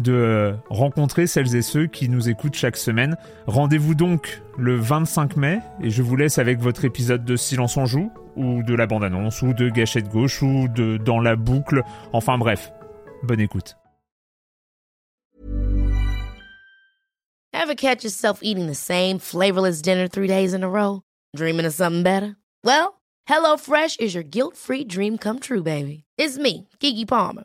de rencontrer celles et ceux qui nous écoutent chaque semaine. Rendez-vous donc le 25 mai et je vous laisse avec votre épisode de Silence en joue ou de la bande-annonce ou de Gâchette gauche ou de Dans la boucle. Enfin bref, bonne écoute. Ever catch yourself eating the same flavorless dinner three days in a row? Dreaming of something better? Well, HelloFresh is your guilt-free dream come true, baby. It's me, Kiki Palmer.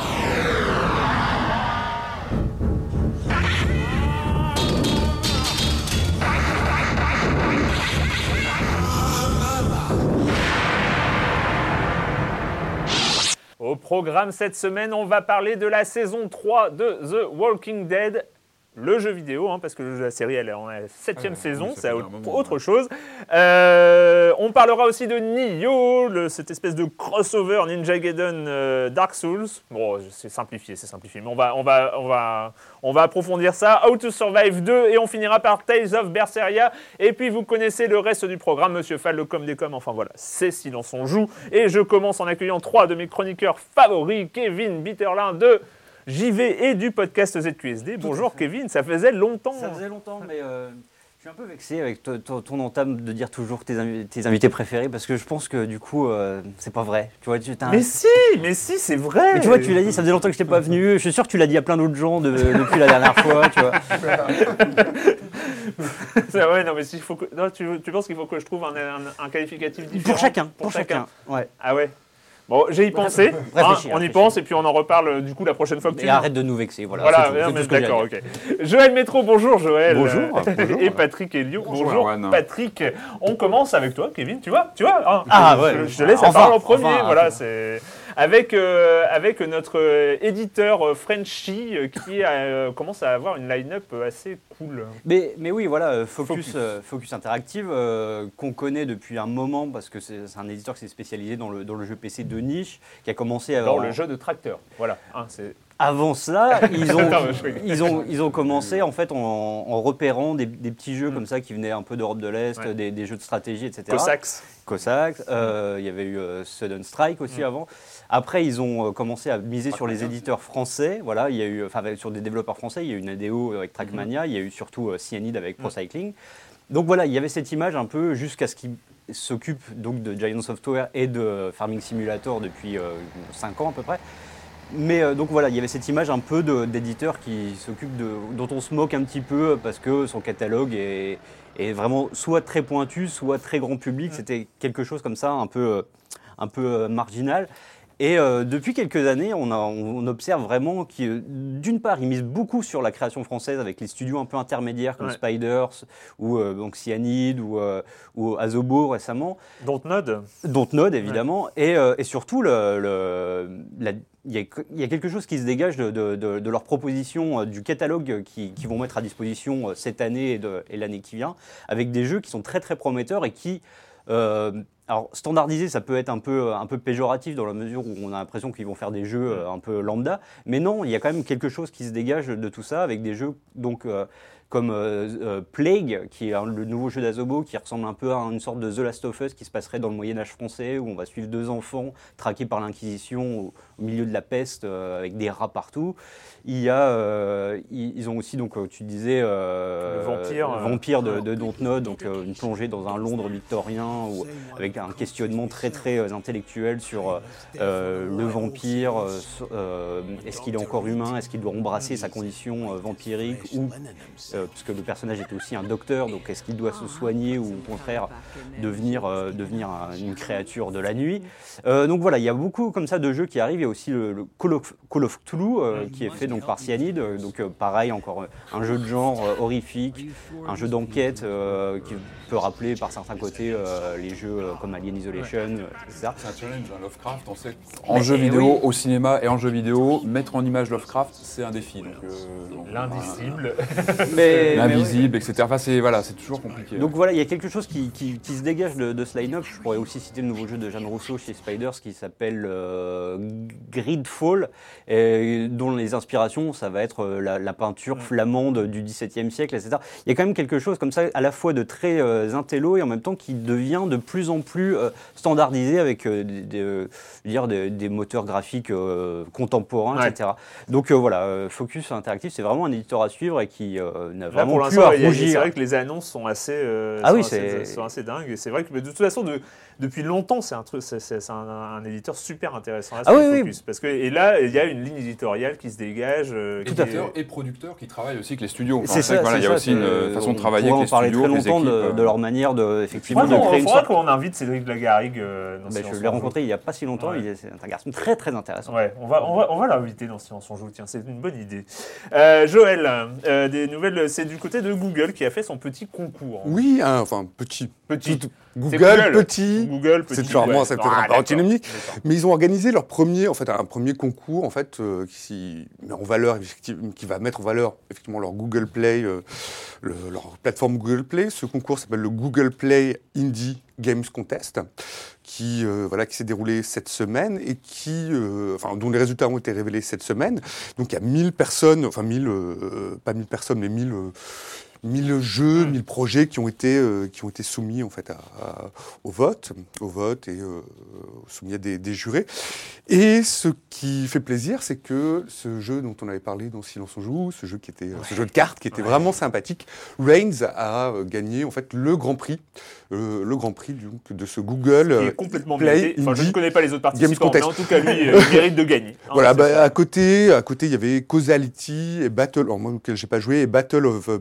Au programme cette semaine, on va parler de la saison 3 de The Walking Dead le jeu vidéo, hein, parce que la série elle est en septième saison, c'est autre chose. Euh, on parlera aussi de Nioh, cette espèce de crossover Ninja Gaiden euh, Dark Souls. Bon, c'est simplifié, c'est simplifié, mais on va, on, va, on, va, on va approfondir ça. How to Survive 2, et on finira par Tales of Berseria. Et puis vous connaissez le reste du programme, Monsieur Fall, le com des com, enfin voilà, c'est Silence on joue. Et je commence en accueillant trois de mes chroniqueurs favoris, Kevin Bitterlin de JV et du podcast ZQSD. Bonjour Kevin, ça faisait longtemps. Ça faisait longtemps, mais euh, je suis un peu vexé avec ton, entame de dire toujours tes, tes, invités préférés parce que je pense que du coup, euh, c'est pas vrai. Tu vois, tu, Mais si, mais si, c'est vrai. Mais tu vois, tu l'as dit, ça faisait longtemps que je t'ai pas venu. Je suis sûr que tu l'as dit à plein d'autres gens depuis la dernière fois, tu vois. c'est vrai, non, mais si faut que, tu, penses qu'il faut que je trouve un, qualificatif différent Pour chacun. Pour, chacun. Ouais. Ah ouais? Bon, j'ai y pensé. Hein, on y pense et puis on en reparle euh, du coup la prochaine fois que tu. Et arrête de nous vexer, voilà. Voilà, d'accord, ok. Joël Métro, bonjour Joël. Bonjour. et Patrick Elio, bonjour. Patrick. On commence avec toi, Kevin. Tu vois, tu vois. Hein, ah ouais. Je, te laisse la parole en premier. voilà, c'est avec, euh, avec notre euh, éditeur euh, Frenchy qui commence à avoir une line-up assez cool. Mais, mais oui, voilà, Focus, Focus. Interactive, qu'on connaît depuis un moment parce que c'est un éditeur qui s'est spécialisé dans le, dans le jeu PC de niche, qui a commencé à. Dans le jeu de tracteur, voilà. Hein, avant cela, ils ont, ils ont, ils ont commencé en fait en, repérant des, petits jeux mm. comme ça qui venaient un peu d'Europe de l'Est, des, jeux de stratégie, etc. Cossacks. Cossacks. il y avait eu Sudden Strike aussi mm. avant. Après, ils ont euh, commencé à miser sur les éditeurs français. Voilà, il y a eu, enfin, sur des développeurs français, il y a eu une ADO avec Trackmania, il y a eu surtout euh, Cyanide avec Procycling. Donc voilà, il y avait cette image un peu jusqu'à ce qu'ils s'occupent donc de Giant Software et de Farming Simulator depuis 5 euh, ans à peu près. Mais donc voilà, il y avait cette image un peu d'éditeur qui s'occupe de, dont on se moque un petit peu parce que son catalogue est, est vraiment soit très pointu, soit très grand public. C'était quelque chose comme ça, un peu, un peu marginal. Et euh, depuis quelques années, on, observe vraiment que, d'une part, ils misent beaucoup sur la création française avec les studios un peu intermédiaires comme Spiders ou euh, donc Cyanide ou, euh, ou, Azobo récemment. Dontnod. Dontnod, évidemment. Et, surtout, il y, a quelque chose qui se dégage de, leur proposition, du catalogue qu'ils qui vont mettre à disposition cette année et, et l'année qui vient, avec des jeux qui sont très très prometteurs et qui alors, standardisé, ça peut être un peu, un peu péjoratif dans la mesure où on a l'impression qu'ils vont faire des jeux euh, un peu lambda. Mais non, il y a quand même quelque chose qui se dégage de tout ça avec des jeux donc, euh, comme euh, euh, Plague, qui est un- le nouveau jeu d'Azobo, qui ressemble un peu à une sorte de The Last of Us qui se passerait dans le Moyen Âge français, où on va suivre deux enfants traqués par l'Inquisition au, au milieu de la peste, euh, avec des rats partout. Il y a, euh, ils, ils ont aussi donc, tu disais, euh, Le vampire, le euh, vampire de, de Dontnod, donc euh, une plongée dans un Londres victorien, où- avec un questionnement très très euh, intellectuel sur le vampire, est-ce qu'il est encore humain, est-ce qu'il doit embrasser sa condition euh, vampirique, ou euh, parce que le personnage était aussi un docteur, donc est-ce qu'il doit se soigner ou au contraire devenir, euh, devenir un- une créature de la nuit. Euh, donc voilà, il y a beaucoup comme ça de jeux qui arrivent. Il y a aussi le, le Call, of, Call of Cthulhu euh, qui est fait donc par Cyanide. Donc euh, pareil, encore un jeu de genre euh, horrifique, un jeu d'enquête euh, qui peut rappeler par certains côtés euh, les jeux euh, comme Alien Isolation, etc. C'est un challenge, un Lovecraft, on sait. En jeu vidéo, au cinéma et en jeu vidéo, mettre en image Lovecraft, c'est un défi. Donc, euh, donc, L'indicible. Mais, mais L'invisible, etc. Enfin, c'est voilà, c'est toujours compliqué. Donc voilà, il y a quelque chose qui, qui- qui se dégage de, de ce line-up. Je pourrais aussi citer le nouveau jeu de Jeanne Rousseau chez Spiders qui s'appelle euh, Gridfall, et dont les inspirations, ça va être euh, la, la peinture flamande du XVIIe siècle, etc. Il y a quand même quelque chose comme ça, à la fois de très euh, intello et en même temps qui devient de plus en plus euh, standardisé avec euh, des, euh, dire, des, des moteurs graphiques euh, contemporains, Ouais. etc. Donc euh, voilà, euh, Focus Interactive, c'est vraiment un éditeur à suivre et qui euh, Là, pour à rougir. c'est vrai que les annonces sont assez, euh, Ah sont oui, assez, c'est- sont assez dingues. Et c'est vrai que mais de toute façon, de- depuis longtemps, c'est un truc, c'est, c'est- c'est un, un éditeur super intéressant Ah oui. Parce que et là, il y a une ligne éditoriale qui se dégage. euh, qui est- Éditeurs et producteurs qui travaillent aussi avec les studios. Enfin, C'est on que voilà, il y a ça, aussi une c'est- euh, façon de on travailler avec les en parler studios, très longtemps équipes. de, euh, de leur manière de, effectivement, de créer une sorte. qu'on invite Cédric euh, Silence je on l'ai rencontré il n'y a pas si longtemps, Ouais. il est- c'est un garçon très très intéressant. On va, on va, on va l'inviter dans Silence on joue, tiens, c'est une bonne idée. Euh, Joël, euh, des nouvelles, c'est du côté de Google qui a fait son petit concours. Oui, hein, enfin petit. Petit. Tout- C'est Google, petit. Google, petit. C'est ouais. c'est peut-être Ah, un peu antinomique. Mais ils ont organisé leur premier, en fait, un premier concours, en fait, euh, qui met en valeur, effectivement, qui va mettre en valeur effectivement leur Google Play, euh, le- leur plateforme Google Play. Ce concours s'appelle le Google Play Indie Games Contest, qui euh, voilà, qui s'est déroulé cette semaine et qui, euh, enfin, dont les résultats ont été révélés cette semaine. Donc il y a 1000 personnes, enfin 1000, euh, pas 1000 personnes, mais 1000 1000 jeux, 1000 projets qui ont été, euh, qui ont été soumis en fait à- à- au vote, au vote et euh, soumis à des, des jurés. Et ce qui fait plaisir, c'est que ce jeu dont on avait parlé dans Silence on joue, ce jeu qui était, ce jeu de cartes qui était vraiment sympathique, Reigns a euh, gagné en fait le Grand Prix, euh, le Grand Prix donc, de ce Google. Qui euh, est complètement Play. Enfin, je ne connais pas les autres participants, mais en tout cas, lui, il mérite de gagner. Hein, Voilà, bah, à côté, à côté, il y avait Causality et Battle, alors moi auquel j'ai pas joué, et Battle of euh,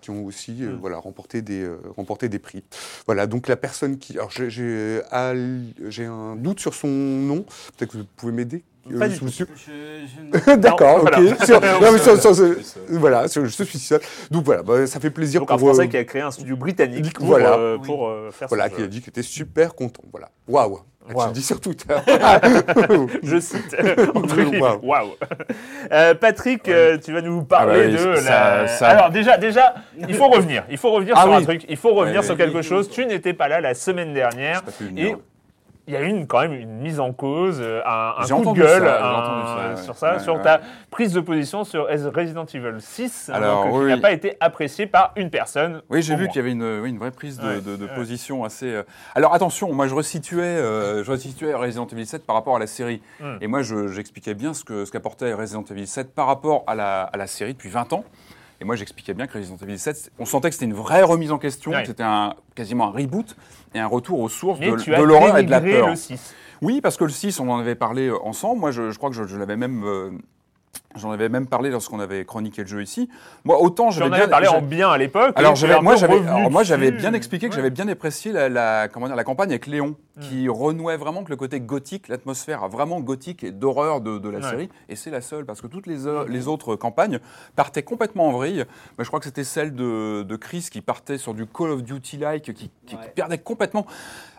Qui ont aussi euh, Mm. voilà remporté des euh, remporté des prix. Voilà, donc la personne qui, alors j'ai un doute sur son nom, peut-être que vous pouvez m'aider. Euh. Je- D'accord, ok. voilà. Sur- non, mais sur- sur- sur- Je suis seul. voilà, je suis seul. Donc voilà, bah, ça fait plaisir Donc un pour Français euh, qui a créé un studio britannique pour, Voilà. euh, pour euh, faire voilà, son qui a dit qu'il était super content. Voilà, waouh. Je Waouh. le dis sur Twitter. Je cite. Waouh. Waouh. Euh, Patrick, euh, tu vas nous parler Ah bah oui, de ça- la... ça- Alors déjà, déjà, il faut revenir. Il faut revenir Ah sur un truc. Il faut revenir Ouais, sur quelque chose. Tu n'étais pas là la semaine dernière. Et. Il y a eu une, quand même une mise en cause, euh, un, un coup de gueule ça, j'ai un- entendu ça, ouais. sur ça, Ouais, sur ouais. ta prise de position sur Resident Evil 6, hein, Alors, donc, qui n'a oui. pas été appréciée par une personne. Oui, j'ai vu qu'il y avait une, vraie prise de, position assez. euh, Alors attention, moi je resituais, euh, je resituais Resident Evil 7 par rapport à la série. Hmm. Et moi je- j'expliquais bien ce que ce qu'apportait Resident Evil 7 par rapport à la, à la série depuis 20 ans. Et moi j'expliquais bien que Resident Evil 7, on sentait que c'était une vraie remise en question, que c'était un, quasiment un reboot et un retour aux sources Mais de, tu de as l'horreur et de la peur. le 6. Oui, parce que le 6, on en avait parlé euh, ensemble. Moi, je, je crois que je, je l'avais même. J'en avais même parlé lorsqu'on avait chroniqué le jeu ici. Moi, autant j'avais en avais bien parlé en bien à l'époque. alors moi j'avais, bien expliqué que Ouais. j'avais bien apprécié la, la- comment dire, la campagne avec Léon, Hmm. qui renouait vraiment que le côté gothique, l'atmosphère vraiment gothique et d'horreur de, de la Ouais. Série. Et c'est la seule parce que toutes les, autres campagnes partaient complètement en vrille. Mais je crois que c'était celle de, de Chris qui partait sur du Call of Duty-like, qui, qui- qui Ouais. perdait complètement.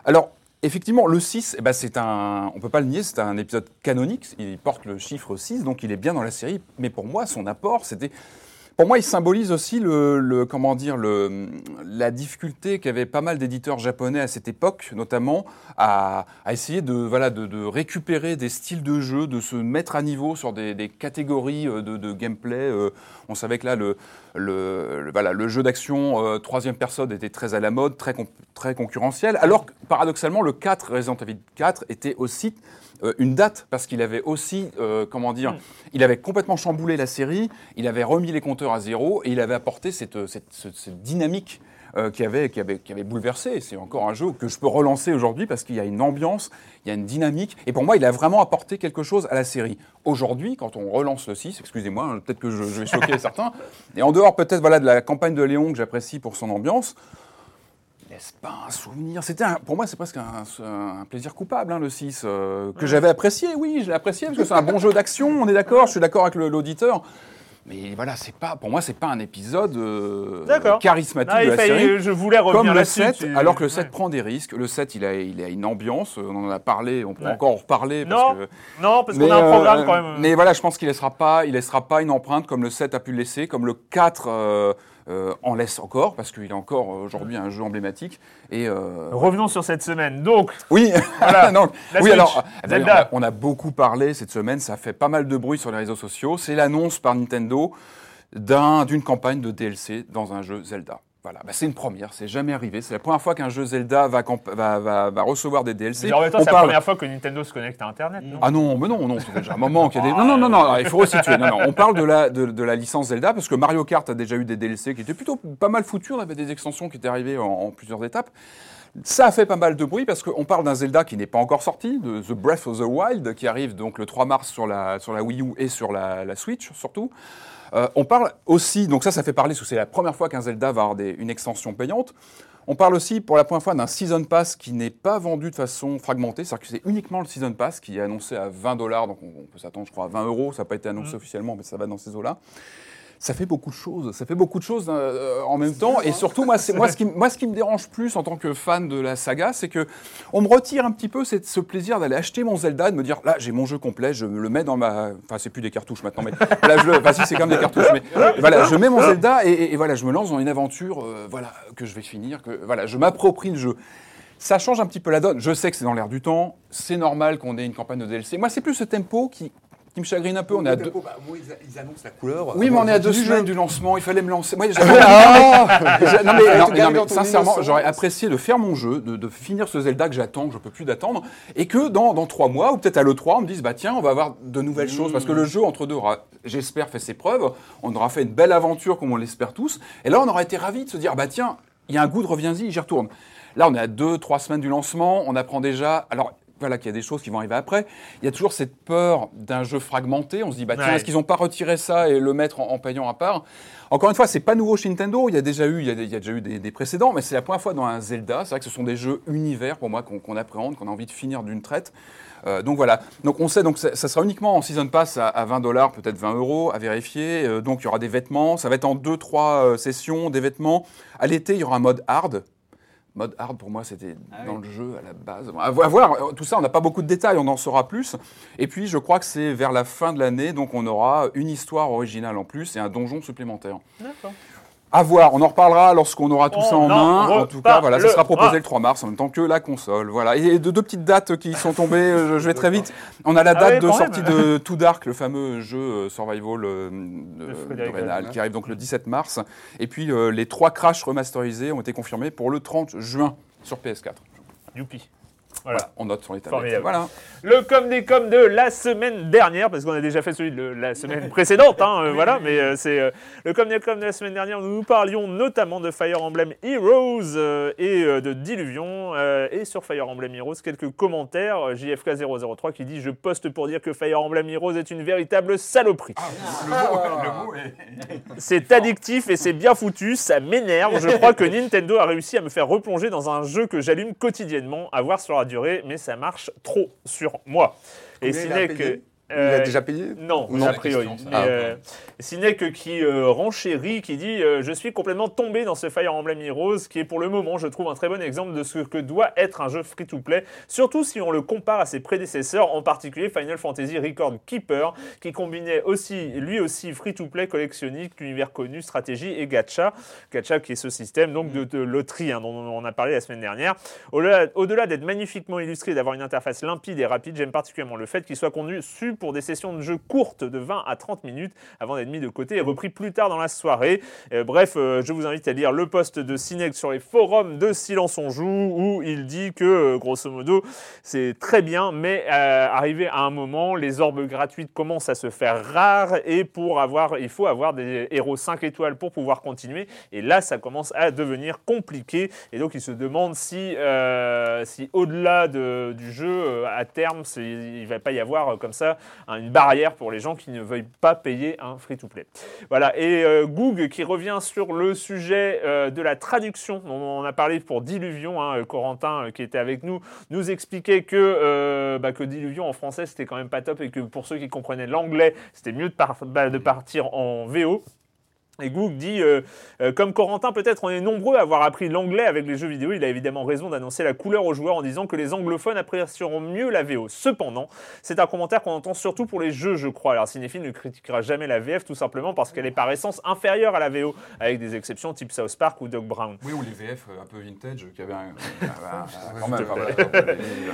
Alors. Effectivement, le 6, eh ben, c'est un, on peut pas le nier, c'est un épisode canonique. Il porte le chiffre 6, donc il est bien dans la série. Mais pour moi, son apport, c'était pour moi, il symbolise aussi le, comment dire, la difficulté qu'avaient pas mal d'éditeurs japonais à cette époque, notamment à, essayer de, voilà, de, récupérer des styles de jeu, de se mettre à niveau sur des, catégories euh, de, gameplay. Euh, On savait que là, le, voilà, le jeu d'action euh, troisième personne était très à la mode, très, très concurrentiel, alors que paradoxalement, le 4, Resident Evil 4, était aussi euh, une date parce qu'il avait aussi, euh, comment dire, il avait complètement chamboulé la série, il avait remis les compteurs à zéro et il avait apporté cette, euh, cette, cette- cette dynamique euh, qui, avait, qui, avait, qui avait bouleversé. C'est encore un jeu que je peux relancer aujourd'hui parce qu'il y a une ambiance, il y a une dynamique. Et pour moi, il a vraiment apporté quelque chose à la série. Aujourd'hui, quand on relance le 6, excusez-moi, hein, peut-être que je, je vais choquer certains, et en dehors peut-être voilà, de la campagne de Léon que j'apprécie pour son ambiance, n'est-ce pas un souvenir? C'était pour moi, c'est presque un, un plaisir coupable, hein, le 6, euh, que j'avais apprécié, oui, je l'ai apprécié, parce que c'est un bon jeu d'action, on est d'accord, je suis d'accord avec l'auditeur. Mais voilà, c'est pas, pour moi, c'est pas un épisode euh, charismatique Ah, de la série. je voulais revenir Comme le là-dessus. 7, tu- alors que le 7 Ouais. prend des risques. Le 7, il a, il a une ambiance, on en a parlé, on peut Ouais. encore en reparler. Parce Non, que, non, parce qu'on a un euh, programme quand même. Mais voilà, je pense qu'il laissera pas, il laissera pas une empreinte comme le 7 a pu le laisser, comme le 4 euh, euh, en laisse encore, parce qu'il est encore euh, aujourd'hui un jeu emblématique. Et euh, Revenons sur cette semaine. Donc, oui, Voilà. non, La oui alors, Zelda. on a, on a beaucoup parlé cette semaine, ça fait pas mal de bruit sur les réseaux sociaux. C'est l'annonce par Nintendo d'un- d'une campagne de DLC dans un jeu Zelda. Voilà, bah, c'est une première, c'est jamais arrivé. C'est la première fois qu'un jeu Zelda va, camp- va, va- va recevoir des DLC. en même temps, c'est la parle- première fois que Nintendo se connecte à Internet, non? Ah non, mais non, non, fait déjà un moment qu'il y a des. Non, non, non, non, il faut resituer. Non, non, on parle de la, de, de la licence Zelda parce que Mario Kart a déjà eu des DLC qui étaient plutôt pas mal foutus. On avait des extensions qui étaient arrivées en, en plusieurs étapes. Ça a fait pas mal de bruit parce qu'on parle d'un Zelda qui n'est pas encore sorti, de The Breath of the Wild, qui arrive donc le 3 mars sur la, sur la Wii U et sur la, la Switch surtout. Euh, on parle aussi, donc ça, ça fait parler, parce que c'est la première fois qu'un Zelda va avoir des- une extension payante. On parle aussi pour la première fois d'un Season Pass qui n'est pas vendu de façon fragmentée, c'est-à-dire que c'est uniquement le Season Pass qui est annoncé à 20 dollars, donc on, on peut s'attendre, je crois, à 20 euros. Ça n'a pas été annoncé officiellement, mais ça va dans ces eaux-là. Ça fait beaucoup de choses, ça fait beaucoup de choses euh, en même temps. Et surtout, moi, moi, ce qui, me dérange plus en tant que fan de la saga, c'est que on me retire un petit peu ce plaisir d'aller acheter mon Zelda et de me dire là, j'ai mon jeu complet, je le mets dans ma. Enfin, c'est plus des cartouches maintenant, mais là, je le. Enfin, si, c'est quand même des cartouches, mais voilà, je mets mon Zelda et voilà, je me lance dans une aventure, euh, voilà, que je vais finir, que voilà, je m'approprie le jeu. Ça change un petit peu la donne. Je sais que c'est dans l'air du temps. C'est normal qu'on ait une campagne de DLC. Moi, c'est plus ce tempo qui, qui me chagrine un peu. On est à deux... Bah, moi, ils, annoncent la couleur. Oui, mais on est à deux du semaines du lancement. Il fallait me lancer. Moi, Ah non mais, non, mais- non, sincèrement, j'aurais apprécié de faire mon jeu, de, de finir ce Zelda que j'attends, que je peux plus d'attendre, et que dans, dans trois mois, ou peut-être à l'E3, on me dise, bah tiens, on va avoir de nouvelles choses, parce que le jeu entre deux aura, j'espère, fait ses preuves, on aura fait une belle aventure comme on l'espère tous, et là, on aura été ravis de se dire, bah tiens, il y a un goût de reviens-y, j'y retourne. Là, on est à deux, trois semaines du lancement, on apprend déjà, alors voilà qu'il y a des choses qui vont arriver après. Il y a toujours cette peur d'un jeu fragmenté. On se dit, bah tiens, Ouais. est-ce qu'ils n'ont pas retiré ça et le mettre en, en payant à part? Encore une fois, c'est pas nouveau chez Nintendo. Il y a déjà eu, il y a, des- il y a déjà eu des, des précédents, mais c'est la première fois dans un Zelda. C'est vrai que ce sont des jeux univers pour moi qu'on appréhende, qu'on a envie de finir d'une traite. Euh, donc voilà. Donc on sait, donc ça, ça sera uniquement en season pass à, à 20 dollars, peut-être 20 euros à vérifier. Euh, donc il y aura des vêtements. Ça va être en deux, trois euh, sessions, des vêtements. À l'été, il y aura un mode hard. Mode hard, pour moi, c'était Ah dans oui. le jeu à la base. À vo- à voir, tout ça, on n'a pas beaucoup de détails, on en saura plus. Et puis, je crois que c'est vers la fin de l'année, donc on aura une histoire originale en plus et un donjon supplémentaire. D'accord. À voir, on en reparlera lorsqu'on aura tout On ça en en main. En tout cas, voilà, ça sera proposé le 3 mars en même temps que la console. Voilà. Et de deux petites dates qui sont tombées, euh, je, je vais très vite. On a la Ah date ouais, de sortie même. de Too Dark, le fameux jeu euh, survival euh, de, de Rénal, Laloux. qui arrive donc le 17 mars. Et puis euh, les trois Crash remasterisés ont été confirmés pour le 30 juin sur PS4. Youpi. Voilà, Voilà. on note sur les tablettes. Voilà. Le com des com de la semaine dernière, parce qu'on a déjà fait celui de la semaine précédente, hein, euh, voilà, mais euh, c'est euh, le com des com de la semaine dernière. Nous nous parlions notamment de Fire Emblem Heroes euh, et euh, de Diluvion. euh, et sur Fire Emblem Heroes, quelques commentaires. Euh, JFK003 qui dit Je poste pour dire que Fire Emblem Heroes est une véritable saloperie. C'est addictif et c'est bien foutu, ça m'énerve. Je crois que Nintendo a réussi à me faire replonger dans un jeu que j'allume quotidiennement, à voir sur durée, mais ça marche trop sur moi. Et Combien a n'est payé Il a Euh, déjà payé Non, Non. a priori. Ça. euh, Sinek qui euh, renchérit, qui dit euh, Je suis complètement tombé dans ce Fire Emblem Heroes, qui est pour le moment, je trouve, un très bon exemple de ce que doit être un jeu free-to-play, surtout si on le compare à ses prédécesseurs, en particulier Final Fantasy Record Keeper, qui combinait aussi, lui aussi, free-to-play collectionnique, l'univers connu, stratégie et gacha. Gacha qui est ce système donc de, de loterie hein, dont on a parlé la semaine dernière. Au-delà au-delà d'être magnifiquement illustré, d'avoir une interface limpide et rapide, j'aime particulièrement le fait qu'il soit conçu pour des sessions de jeu courtes de 20 à 30 minutes avant d'être mis de côté et repris plus tard dans la soirée. Euh, bref, euh, je vous invite à lire le post de Cinec sur les forums de Silence on Joue où il dit que, euh, grosso modo, c'est très bien, mais arrivé à un moment, les orbes gratuites commencent à se faire rares et pour avoir, il faut avoir des héros 5 étoiles pour pouvoir continuer. Et là, ça commence à devenir compliqué. Et donc, il se demande si, si au-delà de- du jeu, à terme, il ne va pas y avoir comme ça une barrière pour les gens qui ne veuillent pas payer un free-to-play. Voilà. Et euh, Goog qui revient sur le sujet euh, de la traduction on a parlé pour Diluvion, hein, Corentin euh, qui était avec nous, nous expliquait que, euh, bah, que Diluvion en français c'était quand même pas top et que pour ceux qui comprenaient l'anglais, c'était mieux de, bah, de partir en VO. Et Goog dit, euh, euh, comme Corentin, peut-être on est nombreux à avoir appris l'anglais avec les jeux vidéo. Il a évidemment raison d'annoncer la couleur aux joueurs en disant que les anglophones apprécieront mieux la VO. Cependant, c'est un commentaire qu'on entend surtout pour les jeux, je crois. Alors Cinéphile ne critiquera jamais la VF tout simplement parce qu'elle est par essence inférieure à la VO, avec des exceptions type South Park ou Doc Brown. Oui, ou les VF un peu vintage qui avaient un.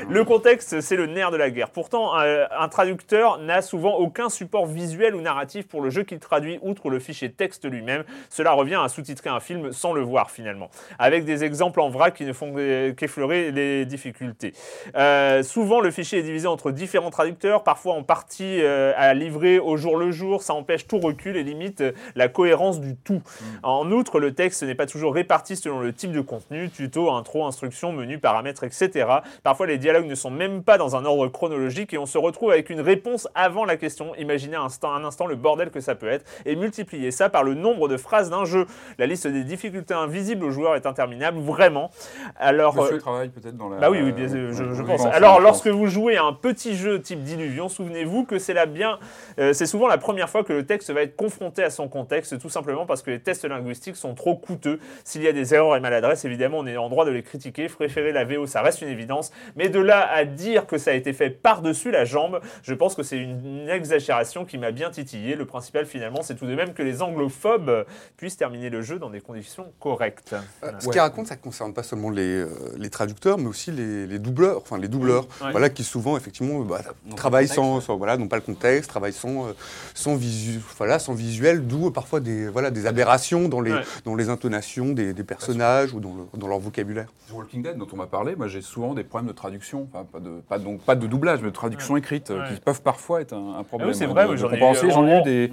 Le contexte, c'est le nerf de la guerre. Pourtant, euh, un traducteur n'a souvent aucun support visuel ou narratif pour le jeu qu'il traduit, outre le fichier texte lui-même. Cela revient à sous-titrer un film sans le voir finalement, avec des exemples en vrac qui ne font que- qu'effleurer les difficultés. Euh, souvent, le fichier est divisé entre différents traducteurs, parfois en partie euh, à livrer au jour le jour. Ça empêche tout recul et limite euh, la cohérence du tout. En outre, le texte n'est pas toujours réparti selon le type de contenu, tuto, intro, instruction, menu, paramètres, etc. Parfois, les dialogues ne sont même pas dans un ordre chronologique et on se retrouve avec une réponse avant la question. Imaginez un instant, un instant le bordel que ça peut être et multiplier ça par le nombre de phrases d'un jeu. La liste des difficultés invisibles aux joueurs est interminable, vraiment. Alors, Monsieur euh, travaille peut-être dans la. bah oui, oui, bien je, pense. Alors, lorsque vous jouez à un petit jeu type Diluvion, souvenez-vous que c'est la bien, euh, c'est souvent la première fois que le texte va être confronté à son contexte, tout simplement parce que les tests linguistiques sont trop coûteux. S'il y a des erreurs et maladresses, évidemment, on est en droit de les critiquer. Préférer la VO, ça reste une évidence. Mais de là à dire que ça a été fait par-dessus la jambe, je pense que c'est une, exagération qui m'a bien titillé. Le principal, finalement, c'est tout de même que les anglophobes euh, puissent terminer le jeu dans des conditions correctes. Euh, Ce Ouais. qu'il raconte, ça ne concerne pas seulement les, euh, les traducteurs, mais aussi les, les doubleurs, enfin les doubleurs, Ouais. voilà, qui souvent effectivement bah, travaillent le sans, voilà, n'ont pas le contexte, travaillent sans, sans, visu, voilà, sans visuel, d'où parfois des, voilà, des aberrations dans les, Ouais. dans les intonations des, des personnages ou dans, le- dans leur vocabulaire. The Walking Dead dont on m'a parlé, moi j'ai souvent des problèmes de traduction, enfin pas de, pas, donc, pas de doublage, mais de traduction écrite, Ouais. qui peuvent parfois être un, un problème. Ah oui, c'est vrai, j'en ai eu, eu des,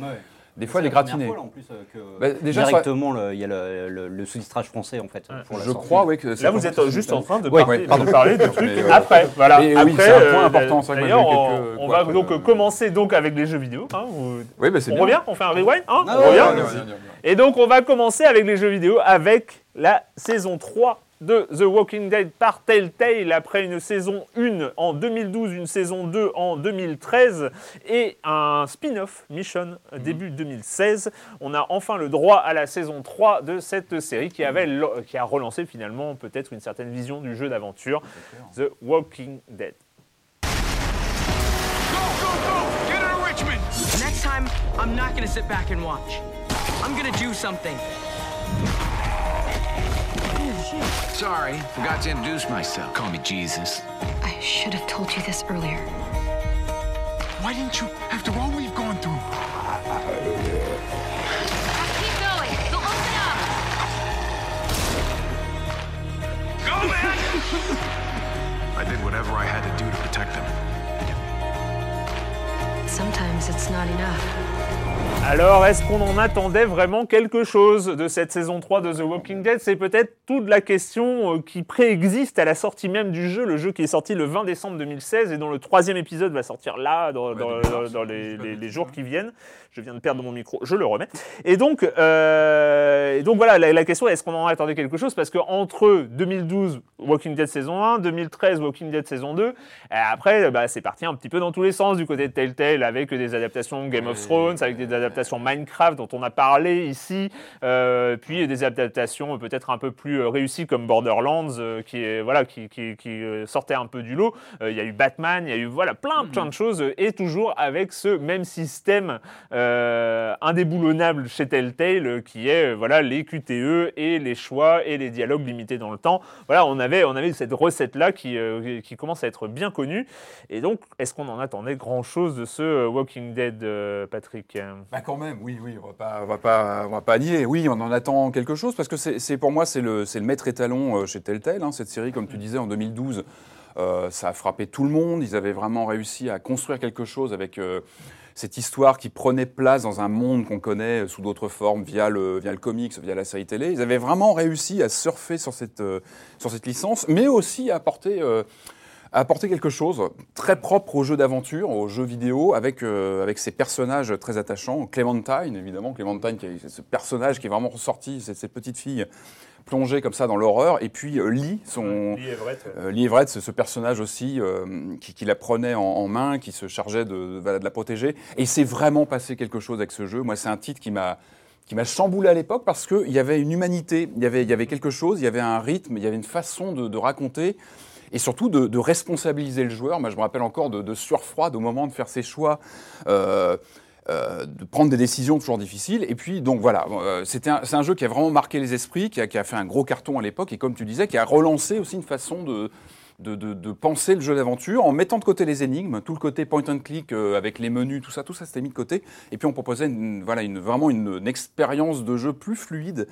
des fois là, en plus, euh, que Bah, déjà, directement, il y a le, le- le sous-titrage français en fait. Ouais. pour la Je crois, oui, que c'est Là, vous êtes juste en train de, Ouais, parler, ouais, de parler de trucs Mais, euh, après. Voilà. mais oui, après, c'est un point euh, important, vrai que moi, D'ailleurs, on, quelques- on quoi, va donc commencer donc avec les jeux vidéo. hein, vous- Oui, bah, c'est On bien. revient On fait un rewind hein Ah On revient. Et donc, on va commencer avec les jeux vidéo avec la saison 3 de The Walking Dead par Telltale après une saison 1 en 2012, une saison 2 en 2013 et un spin-off Mission début 2016. On a enfin le droit à la saison 3 de cette série qui, avait, lo- qui a relancé finalement peut-être une certaine vision du jeu d'aventure, The Walking Dead. Next time, I'm not gonna sit back and watch. I'm gonna do something. Sorry, forgot to introduce myself. Call me Jesus. I should have told you this earlier. Why didn't you, after all we've gone through? Keep going. They'll open up. Go, man! I did whatever I had to do to protect them. Sometimes it's not enough. Alors, est-ce qu'on en attendait vraiment quelque chose de cette saison 3 de The Walking Dead? C'est peut-être toute la question euh, qui préexiste à la sortie même du jeu, le jeu qui est sorti le 20 décembre 2016 et dont le troisième épisode va sortir là, dans, dans- dans- dans les, les- les jours qui viennent. Je viens de perdre mon micro, je le remets. Et donc, euh, et donc voilà, la, la question est est-ce qu'on en attendait quelque chose? Parce que entre 2012, Walking Dead saison 1, 2013, Walking Dead saison 2, et après, bah, c'est parti un petit peu dans tous les sens du côté de Telltale avec des adaptations Game of Thrones, avec des adaptations Minecraft dont on a parlé ici, euh, puis des adaptations peut-être un peu plus euh, réussies comme Borderlands euh, qui, est, voilà, qui, qui, qui, sortait un peu du lot. Euh, Il y a eu Batman, il y a eu voilà, plein, plein de choses et toujours avec ce même système indéboulonnable chez Telltale qui est voilà, les QTE et les choix et les dialogues limités dans le temps. Voilà, on avait, on avait cette recette-là qui, qui commence à être bien connue. Et donc, est-ce qu'on en attendait grand-chose de ce Walking Dead, Patrick? Bah quand même, oui, oui, on va pas, on va pas, on va pas nier. Oui, on en attend quelque chose parce que c'est pour moi c'est le, c'est le maître étalon euh, chez Telltale. hein, cette série, comme tu disais, en 2012, euh, ça a frappé tout le monde. Ils avaient vraiment réussi à construire quelque chose avec euh, cette histoire qui prenait place dans un monde qu'on connaît sous d'autres formes via le, via le comics, via la série télé. Ils avaient vraiment réussi à surfer sur cette, euh, sur cette licence, mais aussi à apporter. euh, à apporter quelque chose très propre aux jeux d'aventure, aux jeux vidéo, avec, euh, avec ces personnages très attachants. Clémentine, évidemment, Clémentine, qui est ce personnage qui est vraiment ressorti, c'est cette petite fille plongée comme ça dans l'horreur. Et puis euh, Lee, son, euh, Lee Everett, c'est ce personnage aussi euh, qui, qui la prenait en, en main, qui se chargeait de, de la protéger. Et il s'est vraiment passé quelque chose avec ce jeu. Moi, c'est un titre qui m'a qui m'a chamboulé à l'époque parce qu'il y avait une humanité, il y avait, il y avait quelque chose, il y avait un rythme, il y avait une façon de, de raconter et surtout de, responsabiliser le joueur. Moi, je me rappelle encore de, de sueur froide au moment de faire ses choix. euh, euh, de prendre des décisions toujours difficiles. Et puis, donc voilà, euh, c'est un jeu qui a vraiment marqué les esprits, qui a, fait un gros carton à l'époque, et comme tu disais, qui a relancé aussi une façon de, penser le jeu d'aventure en mettant de côté les énigmes, tout le côté point and click avec les menus, tout ça, tout ça c'était mis de côté. Et puis on proposait voilà, vraiment une expérience de jeu plus fluide.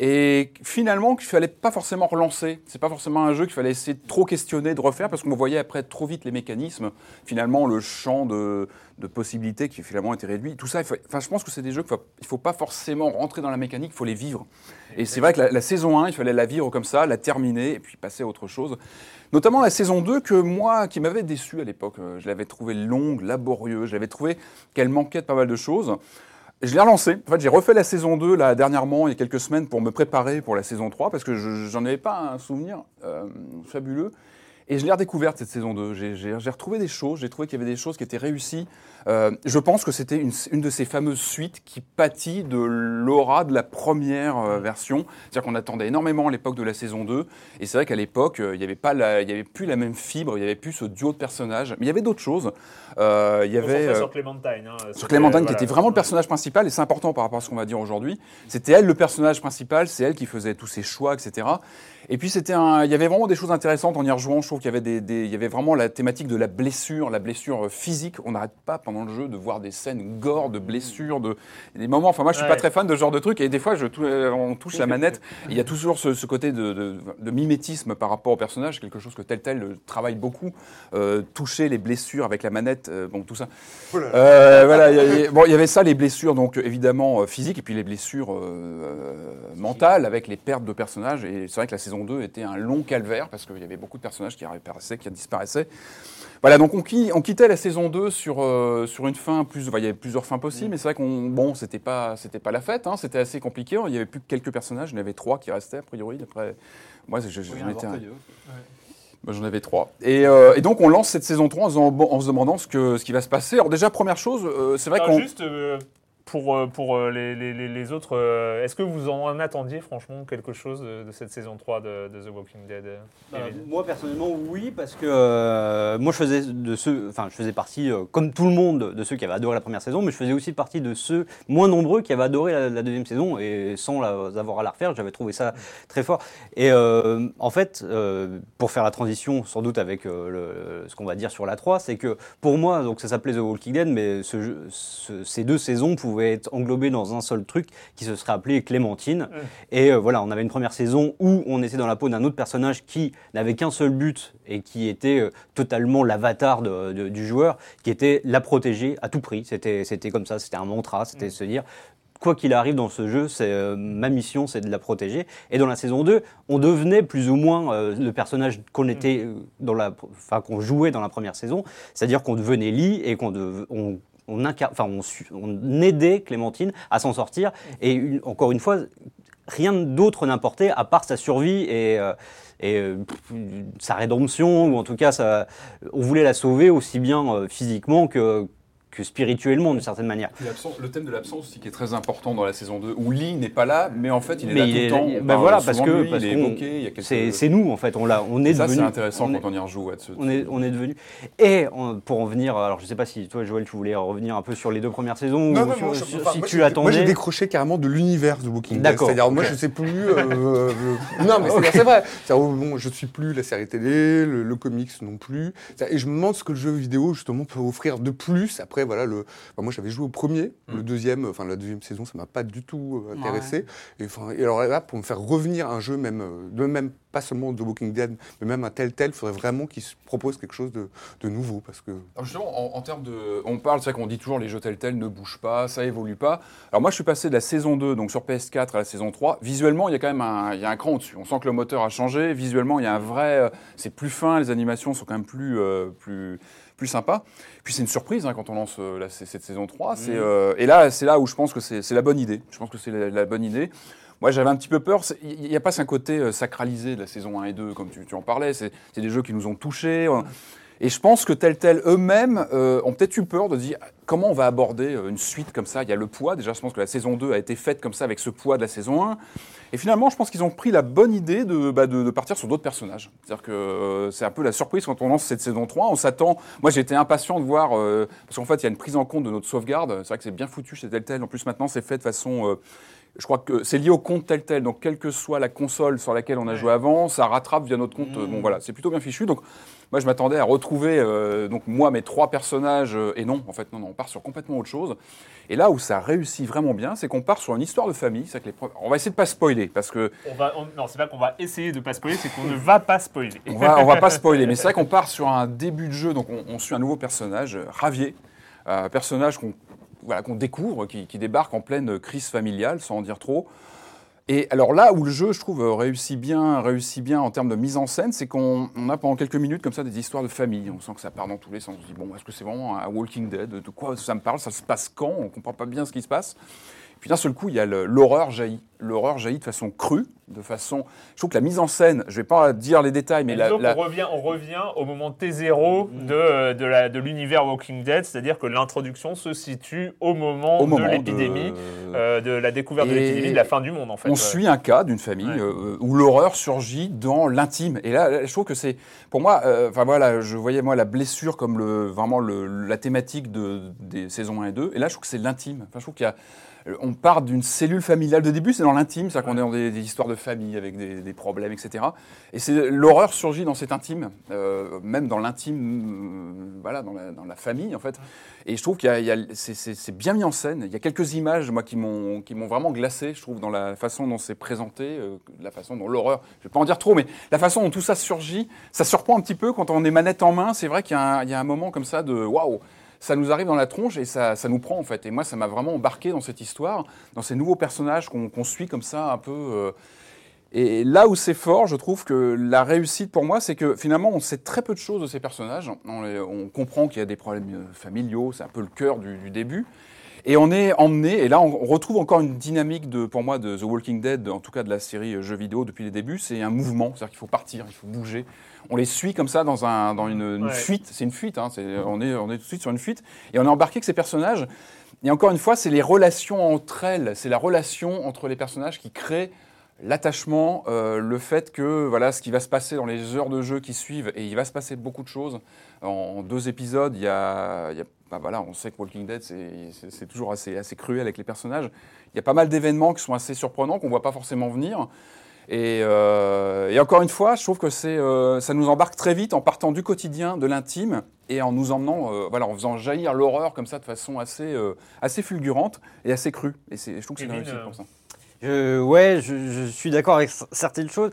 Et finalement, qu'il fallait pas forcément relancer. C'est pas forcément un jeu qu'il fallait essayer de trop questionner, de refaire, parce qu'on voyait après trop vite les mécanismes. Finalement, le champ de, possibilités qui finalement était réduit. Tout ça, enfin, je pense que c'est des jeux qu'il il faut pas forcément rentrer dans la mécanique, il faut les vivre. Et c'est vrai que la, la saison 1, il fallait la vivre comme ça, la terminer, et puis passer à autre chose. Notamment la saison 2, que moi, qui m'avait déçu à l'époque. Euh, Je l'avais trouvée longue, laborieuse, je l'avais trouvé qu'elle manquait de pas mal de choses. Je l'ai relancé. En fait, j'ai refait la saison 2 là, dernièrement, il y a quelques semaines, pour me préparer pour la saison 3, parce que je j'en avais pas un souvenir euh, fabuleux. Et je l'ai redécouverte cette saison 2. J'ai- J'ai j'ai retrouvé des choses, j'ai trouvé qu'il y avait des choses qui étaient réussies. Euh, je pense que c'était une, une de ces fameuses suites qui pâtit de l'aura de la première euh, version. C'est-à-dire qu'on attendait énormément à l'époque de la saison 2. Et c'est vrai qu'à l'époque, euh, il n'y avait, pas la- il y avait plus la même fibre, il n'y avait plus ce duo de personnages. Mais il y avait d'autres choses. Euh, il y avait. euh, sur Clémentine. hein, sur Clémentine, qui était vraiment le personnage principal, et c'est important par rapport à ce qu'on va dire aujourd'hui. C'était elle le personnage principal, c'est elle qui faisait tous ses choix, etc. Et puis c'était un, il y avait vraiment des choses intéressantes en y rejouant. Je trouve qu'il y avait des, des- il y avait vraiment la thématique de la blessure, la blessure euh, physique. On n'arrête pas pendant le jeu de voir des scènes gore, de blessures, de des moments. Enfin moi je suis Ouais. pas très fan de ce genre de truc, et des fois je euh, on touche la manette. et Il y a toujours ce, ce côté de, de- de mimétisme par rapport au personnage, quelque chose que tel tel euh, travaille beaucoup. Euh, toucher les blessures avec la manette, euh, bon tout ça. Euh, voilà, il y, a- il y a- bon, il y avait ça, les blessures, donc évidemment physiques, et puis les blessures mentales avec les pertes de personnages. Et c'est vrai que la saison 2 était un long calvaire parce qu'il y avait beaucoup de personnages qui apparaissaient, qui disparaissaient. Voilà, donc on, qui- on quittait la saison 2 sur, euh, sur une fin plus. enfin, il y avait plusieurs fins possibles, mais c'est vrai qu'on. Bon, c'était pas, c'était pas la fête, hein, c'était assez compliqué. Il y avait plus que quelques personnages, il y en avait trois qui restaient, a priori, d'après. Moi, je- je- j'en étais un- J'en avais trois. Et, euh, et donc, on lance cette saison 3 en, se demandant- bon, en se demandant ce, que, ce qui va se passer. Alors, déjà, première chose, euh, c'est vrai qu'on. juste euh, pour, euh, pour euh, les, les- les- autres, euh, est-ce que vous en attendiez franchement quelque chose de, de cette saison 3 de, de The Walking Dead Bah, moi personnellement oui parce que euh, moi je faisais de ceux enfin je faisais partie euh, comme tout le monde de ceux qui avaient adoré la première saison mais je faisais aussi partie de ceux moins nombreux qui avaient adoré la, la deuxième saison et sans la- avoir à la refaire j'avais trouvé ça très fort. Et euh, en fait pour faire la transition sans doute avec le- ce qu'on va dire sur la 3 c'est que pour moi donc ça s'appelait The Walking Dead mais ce jeu- ce- ces deux saisons pouvaient pouvait être englobé dans un seul truc qui se serait appelé Clémentine. Et euh, voilà, on avait une première saison où on était dans la peau d'un autre personnage qui n'avait qu'un seul but et qui était euh, totalement l'avatar du joueur, qui était la protéger à tout prix. C'était comme ça, c'était un mantra, c'était se dire quoi qu'il arrive dans ce jeu, c'est euh, ma mission, c'est de la protéger. Et dans la saison 2, on devenait plus ou moins euh, le personnage qu'on était dans la, enfin qu'on jouait dans la première saison, c'est-à-dire qu'on devenait Lee et qu'on on, on, aidait Clémentine à s'en sortir. Et encore une fois, rien d'autre n'importait à part sa survie et, euh, et euh, sa rédemption, ou en tout cas, on voulait la sauver aussi bien euh, physiquement que, que spirituellement d'une certaine manière. Le thème de l'absence aussi qui est très important dans la saison 2, où Lee n'est pas là, mais en fait il est Mais là il tout est- le temps. ben voilà, parce que lui, parce il est qu'on- évoqué, il y a quelques- c'est c'est nous en fait. On l'a, on est Ça c'est devenu. intéressant on est- quand on y rejoue. ouais, de ce- on est, on est devenu. Et on- pour en venir, alors je sais pas si toi, Joël, tu voulais revenir un peu sur les deux premières saisons, Non, ou non, sur- non, je- sur- enfin, si moi, tu attendais. Moi, j'ai décroché carrément de l'univers de Walking Dead. D'accord, C'est-à-dire, moi, je sais plus. euh, euh, non, mais c'est- c'est vrai. Oh, bon, je suis plus la série télé, le, le comics non plus. Et je me demande ce que le jeu vidéo, justement, peut offrir de plus. Après, voilà, le, enfin, moi, j'avais joué au premier. Le deuxième, enfin, la deuxième saison, ça m'a pas du tout euh, intéressé. Et, enfin, et alors là, pour me faire revenir un jeu, même, euh, de même pas seulement de Walking Dead, mais même un tel tel, il faudrait vraiment qu'il se propose quelque chose de, de nouveau. Parce que. Alors justement, en, en termes de. On parle, c'est vrai qu'on dit toujours les jeux tels tels ne bougent pas, ça évolue pas. Alors moi, je suis passé de la saison 2, donc sur PS4, à la saison 3. Visuellement, il y a quand même un, il y a un cran au-dessus. On sent que le moteur a changé. Visuellement, il y a un vrai. euh, C'est plus fin, les animations sont quand même plus. euh, plus plus sympa. Puis c'est une surprise hein, quand on lance euh, la- cette saison 3. C'est, euh, et là, c'est là où je pense que c'est c'est la bonne idée. Je pense que c'est la, la bonne idée. Moi, j'avais un petit peu peur. Il n'y a pas un côté euh, sacralisé de la saison 1 et 2, comme tu, en parlais. C'est des jeux qui nous ont touchés. Et je pense que tel tel eux-mêmes euh, ont peut-être eu peur de dire comment on va aborder euh, une suite comme ça? Il y a le poids. Déjà, je pense que la saison 2 a été faite comme ça avec ce poids de la saison 1. Et finalement, je pense qu'ils ont pris la bonne idée de, bah, partir sur d'autres personnages. C'est-à-dire que c'est un peu la surprise quand on lance cette saison 3. On s'attend. Moi, j'étais impatient de voir. parce qu'en fait, il y a une prise en compte de notre sauvegarde. C'est vrai que c'est bien foutu chez tel tel. En plus, maintenant, c'est fait de façon. Euh, je crois que c'est lié au compte tel tel, donc quelle que soit la console sur laquelle on a joué avant, ça rattrape via notre compte. Bon voilà, c'est plutôt bien fichu. Donc moi je m'attendais à retrouver euh, donc moi mes trois personnages euh, et non en fait non non on part sur complètement autre chose. Et là où ça réussit vraiment bien, c'est qu'on part sur une histoire de famille. Que les on va essayer de pas spoiler parce que On va, on- non, c'est pas qu'on va essayer de pas spoiler, c'est qu'on ne va pas spoiler. on va, on va pas spoiler, mais c'est vrai qu'on part sur un début de jeu, donc on, on suit un nouveau personnage, euh, Ravier, un personnage qu'on voilà, qu'on découvre, qui, débarque en pleine crise familiale, sans en dire trop. Et alors là où le jeu, je trouve, réussit bien, réussit bien en termes de mise en scène, c'est qu'on on a pendant quelques minutes comme ça des histoires de famille. On sent que ça part dans tous les sens. On se dit, bon, est-ce que c'est vraiment un Walking Dead? De quoi ça me parle? Ça se passe quand? On comprend pas bien ce qui se passe. Puis d'un seul coup, il y a l'horreur jaillit. L'horreur jaillit de façon crue, de façon. Je trouve que la mise en scène, je vais pas dire les détails, mais Mais la, la- qu'on revient, on revient au moment T0 de, euh, de, l'univers Walking Dead, c'est-à-dire que l'introduction se situe au moment, au moment de l'épidémie, de- euh, de la découverte de l'épidémie, de la fin du monde en fait. on Ouais. suit un cas d'une famille Ouais. euh, où l'horreur surgit dans l'intime. Et là, là, je trouve que c'est, pour moi, euh, enfin voilà, je voyais moi la blessure comme le, vraiment le- la thématique de, des saisons 1 et 2. Et là, je trouve que c'est l'intime. Enfin, je trouve qu'il y a, on part d'une cellule familiale de début, c'est dans l'intime, c'est-à-dire qu'on est dans des, des histoires de famille avec des, des problèmes, etc. Et c'est l'horreur surgit dans cet intime, euh, même dans l'intime, euh, voilà, dans la, dans la famille en fait. Et je trouve qu'il y c'est- bien mis en scène. Il y a quelques images, moi, qui m'ont qui m'ont vraiment glacé, je trouve, dans la façon dont c'est présenté, euh, la façon dont l'horreur. Je vais pas en dire trop, mais la façon dont tout ça surgit, ça surprend un petit peu quand on est manette en main. C'est vrai qu'il y, a un- il y a un moment comme ça de waouh. Ça nous arrive dans la tronche et ça, ça nous prend en fait. Et moi, ça m'a vraiment embarqué dans cette histoire, dans ces nouveaux personnages qu'on suit comme ça un peu. euh, et là où c'est fort, je trouve que la réussite pour moi, c'est que finalement, on sait très peu de choses de ces personnages. On, comprend qu'il y a des problèmes euh, familiaux, c'est un peu le cœur du début. Et on est emmené, et là on retrouve encore une dynamique de, pour moi de The Walking Dead, en tout cas de la série euh, jeux vidéo depuis les débuts, c'est un mouvement, c'est-à-dire qu'il faut partir, il faut bouger. On les suit comme ça dans, un, dans une, une Ouais. fuite, c'est une fuite, hein, on, est, on est tout de suite sur une fuite, et on est embarqué avec ces personnages. Et encore une fois, c'est les relations entre elles, c'est la relation entre les personnages qui crée l'attachement, euh, le fait que voilà ce qui va se passer dans les heures de jeu qui suivent, et il va se passer beaucoup de choses. En, en deux épisodes, il y a, il y a- bah voilà, on sait que Walking Dead, c'est- toujours assez, assez cruel avec les personnages. Il y a pas mal d'événements qui sont assez surprenants, qu'on ne voit pas forcément venir. Et, euh, et encore une fois, je trouve que c'est, euh, ça nous embarque très vite en partant du quotidien, de l'intime, et en nous emmenant, euh, voilà, en faisant jaillir l'horreur comme ça de façon assez, euh, assez fulgurante et assez crue. Et je trouve que c'est une réussite euh, pour ça. Je- ouais, je, je suis d'accord avec certaines choses.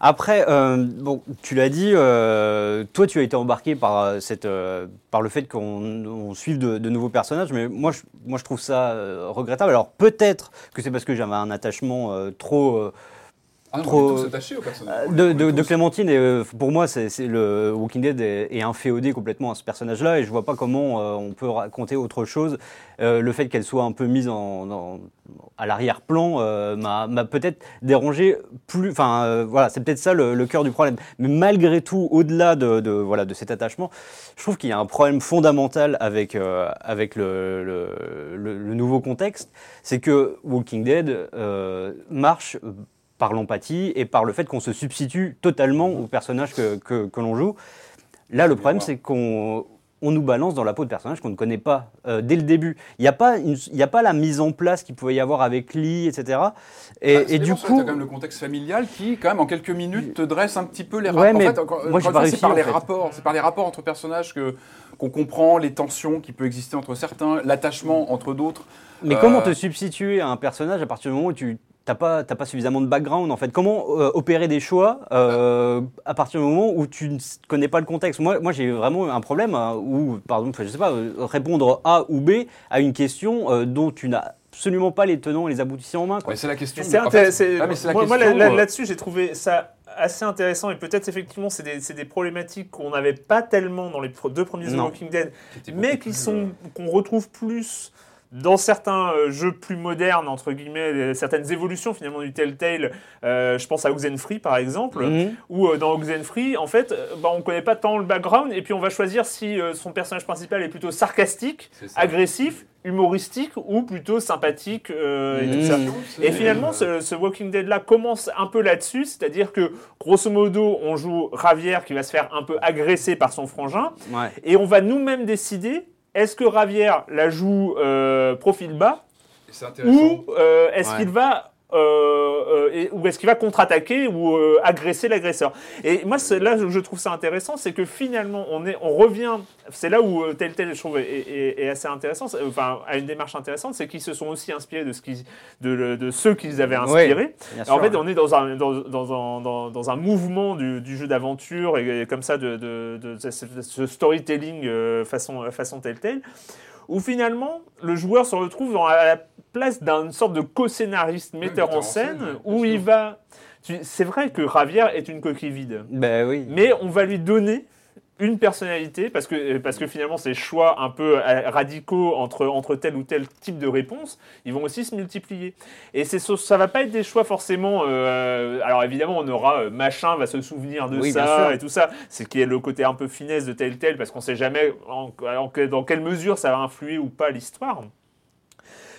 Après, euh, bon, tu l'as dit, euh, toi, tu as été embarqué par euh, cette, euh, par le fait qu'on on suive de, de nouveaux personnages, mais moi, je, moi, je trouve ça euh, regrettable. Alors peut-être que c'est parce que j'avais un attachement euh, trop Ah non, trop- on est tous attachés au personnage. euh, de, Clémentine. Et euh, pour moi, c'est le Walking Dead est, est inféodé complètement à ce personnage-là, et je vois pas comment euh, on peut raconter autre chose. Euh, le fait qu'elle soit un peu mise en, en- à l'arrière-plan euh, m'a peut-être dérangé plus. Enfin, voilà, c'est peut-être ça le, le cœur du problème. Mais malgré tout, au-delà de, de, voilà de cet attachement, je trouve qu'il y a un problème fondamental avec avec le, le, nouveau contexte, c'est que Walking Dead marche par l'empathie et par le fait qu'on se substitue totalement au personnage que, que, que l'on joue. Là, le problème, c'est qu'on on nous balance dans la peau de personnages qu'on ne connaît pas euh, dès le début. Il n'y a, pas une- il y a pas la mise en place qu'il pouvait y avoir avec Lee, etc. Et, Bah, et du coup, t'as quand même le contexte familial qui, quand même, en quelques minutes, te dresse un petit peu les Ouais, rapports. mais en fait, encore- moi, j'ai pas réussi, par en les fait. rapports, c'est par les rapports entre personnages que qu'on comprend les tensions qui peuvent exister entre certains, l'attachement entre d'autres. mais Euh, comment te substituer à un personnage à partir du moment où tu n'as pas, t'as pas suffisamment de background en fait Comment euh, opérer des choix euh, à partir du moment où tu ne connais pas le contexte? Moi, moi j'ai vraiment un problème euh, où, par exemple, je sais pas, euh, répondre A ou B à une question euh, dont tu n'as absolument pas les tenants et les aboutissants en main. Ouais, c'est la question. En fait, intéressant. ah, mais c'est la moi, là- là-dessus, j'ai trouvé ça assez intéressant et peut-être effectivement c'est des, c'est des problématiques qu'on n'avait pas tellement dans les pro- deux premiers The. Walking Dead, mais qui sont qu'on retrouve plus dans certains euh, jeux plus modernes entre guillemets, certaines évolutions finalement du Telltale. euh, je pense à Oxenfree par exemple, Mhm. où euh, dans Oxenfree, en fait, euh, bah, on connaît pas tant le background et puis on va choisir si euh, son personnage principal est plutôt sarcastique, agressif, humoristique ou plutôt sympathique euh, et tout Mhm. ça. Et finalement, ce, ce Walking Dead là commence un peu là-dessus, c'est-à-dire que grosso modo, on joue Javier qui va se faire un peu agresser par son frangin, Ouais. et on va nous-mêmes décider est-ce que Javier la joue euh, profil bas c'est intéressant. ou euh, est-ce Ouais. qu'il va et- ou est-ce qu'il va contre-attaquer ou euh, agresser l'agresseur Et moi, là je trouve ça intéressant, c'est que finalement, on, est, on revient. C'est là où euh, tel tel je trouve est, est- est assez intéressant, enfin a une démarche intéressante, c'est qu'ils se sont aussi inspirés de ce qui, de, de ceux qu'ils avaient inspirés. Alors, en fait, ouais. on est dans un, dans, dans un, dans, dans un mouvement du, du jeu d'aventure et, et comme ça de, de, de ce- ce storytelling euh, façon, façon Telltale, où finalement le joueur se retrouve dans- à la place d'une sorte de co-scénariste, metteur en scène, où il va. C'est vrai que Javier est une coquille vide, Ben oui. mais on va lui donner une personnalité parce que, parce que finalement ces choix un peu euh, radicaux entre, entre tel ou tel type de réponse, ils vont aussi se multiplier. Et ça va pas être des choix forcément. euh, alors évidemment, on aura euh, machin va se souvenir de Oui, ça sûr. et tout ça. C'est qui est le côté un peu finesse de tel tel parce qu'on sait jamais en- dans quelle mesure ça va influer ou pas l'histoire.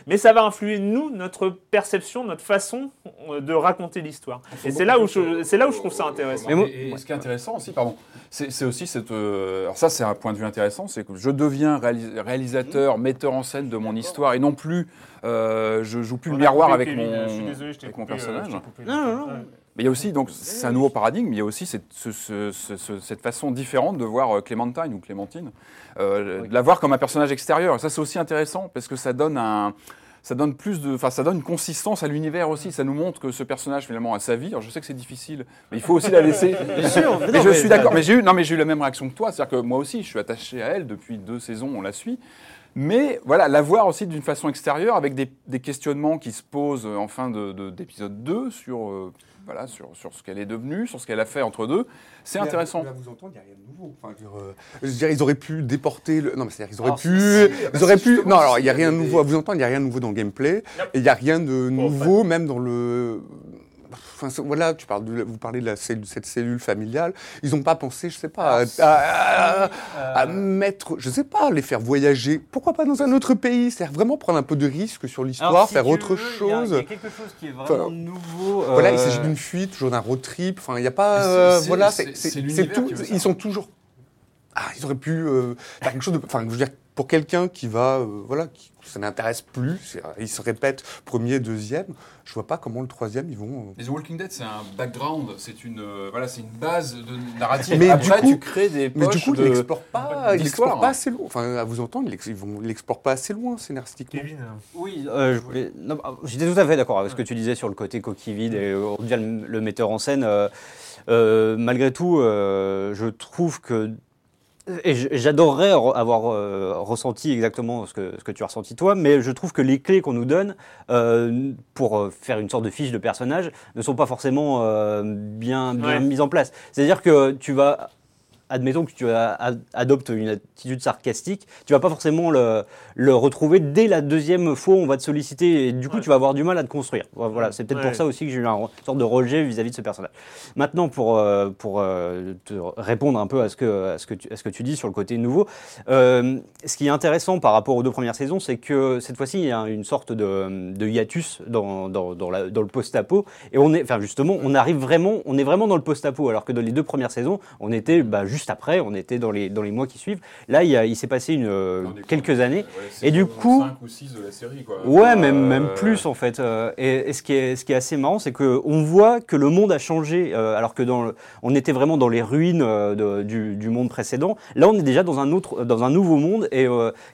Mais ça va influer nous, notre perception, notre façon euh, de raconter l'histoire. Et c'est là où je, c'est là où je trouve ça intéressant. Mais moi- Et, et ce qui est intéressant aussi, pardon, c'est aussi cette. euh, alors ça, c'est un point de vue intéressant, c'est que je deviens réalis- réalisateur, metteur en scène de mon histoire, et non plus, euh, je joue plus le On miroir avec Kevin, mon, je suis désolé, je t'ai avec mon coupé, euh, personnage. je. Non, non, non. Mais il y a aussi, donc, c'est un nouveau paradigme, mais il y a aussi cette, ce- ce- ce- ce- cette façon différente de voir euh, Clémentine ou Clémentine, euh, de la voir comme un personnage extérieur. Et ça, c'est aussi intéressant parce que ça donne un. Ça donne plus de, enfin, ça donne une consistance à l'univers aussi. Ça nous montre que ce personnage finalement a sa vie. Alors, je sais que c'est difficile, mais il faut aussi la laisser. Bien sûr, Mais non, je mais- suis d'accord. Mais j'ai eu, non, mais j'ai eu la même réaction que toi. C'est-à-dire que moi aussi, je suis attaché à elle depuis deux saisons. On la suit. Mais voilà, la voir aussi d'une façon extérieure, avec des, des questionnements qui se posent en fin de- de- d'épisode 2 sur, euh, voilà, sur, sur ce qu'elle est devenue, sur ce qu'elle a fait entre deux, c'est intéressant. mais à vous entendre, il n'y a rien de nouveau. Enfin, je veux dire, euh, je veux dire, ils auraient pu déporter le. Non, mais c'est-à-dire qu'ils auraient Alors, pu. si, ils auraient si, pu. Non, alors il n'y a il y a rien de nouveau. À vous entendre, il n'y a rien de nouveau dans le gameplay. Et il n'y a rien de nouveau, même dans le. Enfin, voilà, tu parles de, vous parlez de la cellule- cette cellule familiale. Ils n'ont pas pensé, je sais pas, à, à- à mettre, je sais pas, les faire voyager. Pourquoi pas dans un autre pays? C'est-à-dire vraiment prendre un peu de risque sur l'histoire, si faire autre veux, chose. Il y, a quelque chose qui est vraiment Enfin, nouveau. Voilà, il euh, s'agit d'une fuite, toujours d'un road trip. Enfin, il n'y a pas. Euh, voilà, c'est- tout. Ils sont toujours. Ah, ils auraient pu euh, faire quelque chose de. Enfin, je veux dire, pour quelqu'un qui va, euh, voilà, qui, ça n'intéresse plus, il se répète premier, deuxième. Je vois pas comment le troisième ils vont. euh, Les The Walking Dead, c'est un background, c'est une, euh, voilà, c'est une base de narrative. Mais Après, du coup- tu crées des Mais du coup, ils l'explorent pas, ils l'explorent pas assez loin. Enfin, à vous entendre, ils vont l'explorent pas assez loin scénaristiquement. Kevin, euh, Oui, euh, je voulais- non, bah, j'étais tout à fait d'accord avec ce que tu disais sur le côté coquille vide et on devient le, le metteur en scène. euh, euh, malgré tout, euh, je trouve que et j'adorerais re- avoir euh, ressenti exactement ce que, ce que tu as ressenti toi, mais je trouve que les clés qu'on nous donne euh, pour euh, faire une sorte de fiche de personnage ne sont pas forcément euh, bien, bien Ouais. mises en place. C'est-à-dire que tu vas, admettons que tu adoptes une attitude sarcastique, tu vas pas forcément le, le retrouver dès la deuxième fois où on va te solliciter, et du coup Ouais. tu vas avoir du mal à te construire. Voilà, c'est peut-être Ouais. pour ça aussi que j'ai eu un sorte de rejet vis-à-vis de ce personnage. Maintenant, pour, euh, pour euh, te répondre un peu à ce, que, à, ce que tu, à ce que tu dis sur le côté nouveau, euh, ce qui est intéressant par rapport aux deux premières saisons, c'est que cette fois-ci, il y a une sorte de, de hiatus dans, dans, dans, la- dans le post-apo. Et on est, enfin justement, on arrive vraiment, on est vraiment dans le post-apo, alors que dans les deux premières saisons, on était bah, juste après, on était dans les, dans les mois qui suivent. Là, il, s'est passé une, euh, quelques années. ouais, Et du coup- 5 ou 6 de la série, quoi. Ouais, Enfin, même, euh, même plus en fait. Euh, Et, et ce, qui est, ce qui est assez marrant, c'est qu'on voit que le monde a changé, alors que dans le- on était vraiment dans les ruines de- du, du monde précédent. Là, on est déjà dans un, autre, dans un nouveau monde et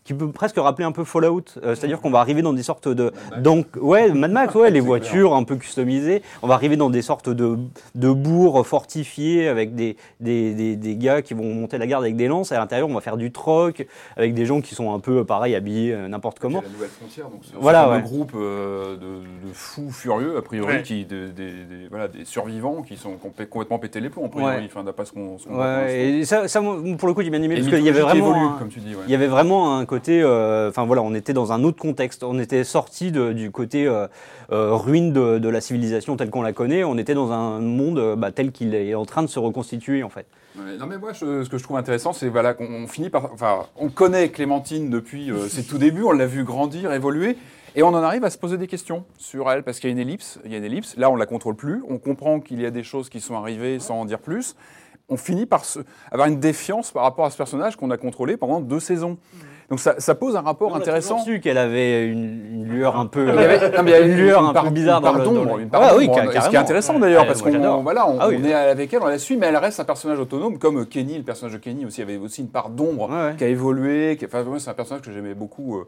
qui peut presque rappeler un peu Fallout. C'est-à-dire qu'on va arriver dans des sortes de. Donc, ouais, Mad Max, ouais, les voitures un peu customisées. On va arriver dans des sortes de, de bourgs fortifiés avec des, des, des, des gars qui vont monter la garde avec des lances. Et à l'intérieur, on va faire du troc avec des gens qui sont un peu pareil, habillés euh, n'importe c'est comment. la nouvelle frontière, donc c'est Voilà, un ouais. groupe euh, de, de fous furieux, a priori, Ouais. qui, de- des, des- voilà, des survivants qui sont complè- complètement pété les plombs, a priori, Ouais. enfin, ce qu'on et ça, pour le coup, j'ai bien aimé parce qu'il y avait vraiment, évolue, un, comme tu dis. ouais. il y avait vraiment un côté, euh, enfin voilà, on était dans un autre contexte, on était sorti du côté euh, euh, ruine de, de la civilisation telle qu'on la connaît, on était dans un monde euh, bah, tel qu'il est en train de se reconstituer en fait. Non mais moi, ce que je trouve intéressant, c'est voilà, qu'on on finit par, enfin, on connaît Clémentine depuis euh, ses tout débuts, on l'a vu grandir, évoluer, et on en arrive à se poser des questions sur elle parce qu'il y a une ellipse, il y a une ellipse. Là, on la contrôle plus, on comprend qu'il y a des choses qui sont arrivées sans en dire plus. On finit par avoir une défiance par rapport à ce personnage qu'on a contrôlé pendant deux saisons. Donc ça, ça pose un rapport intéressant. su qu'elle avait une, une lueur un peu, Il y avait, non, mais il y a une lueur un part- peu bizarre dans le- dans d'ombre, le- une part Ah oui, Ce qui est intéressant d'ailleurs, parce qu'on voilà, on, Ah oui. on est avec elle, on la suit, mais elle reste un personnage autonome, comme Kenny, le personnage de Kenny aussi avait aussi une part d'ombre Ouais, ouais. qui a évolué. Qui, enfin, c'est un personnage que j'aimais beaucoup. euh,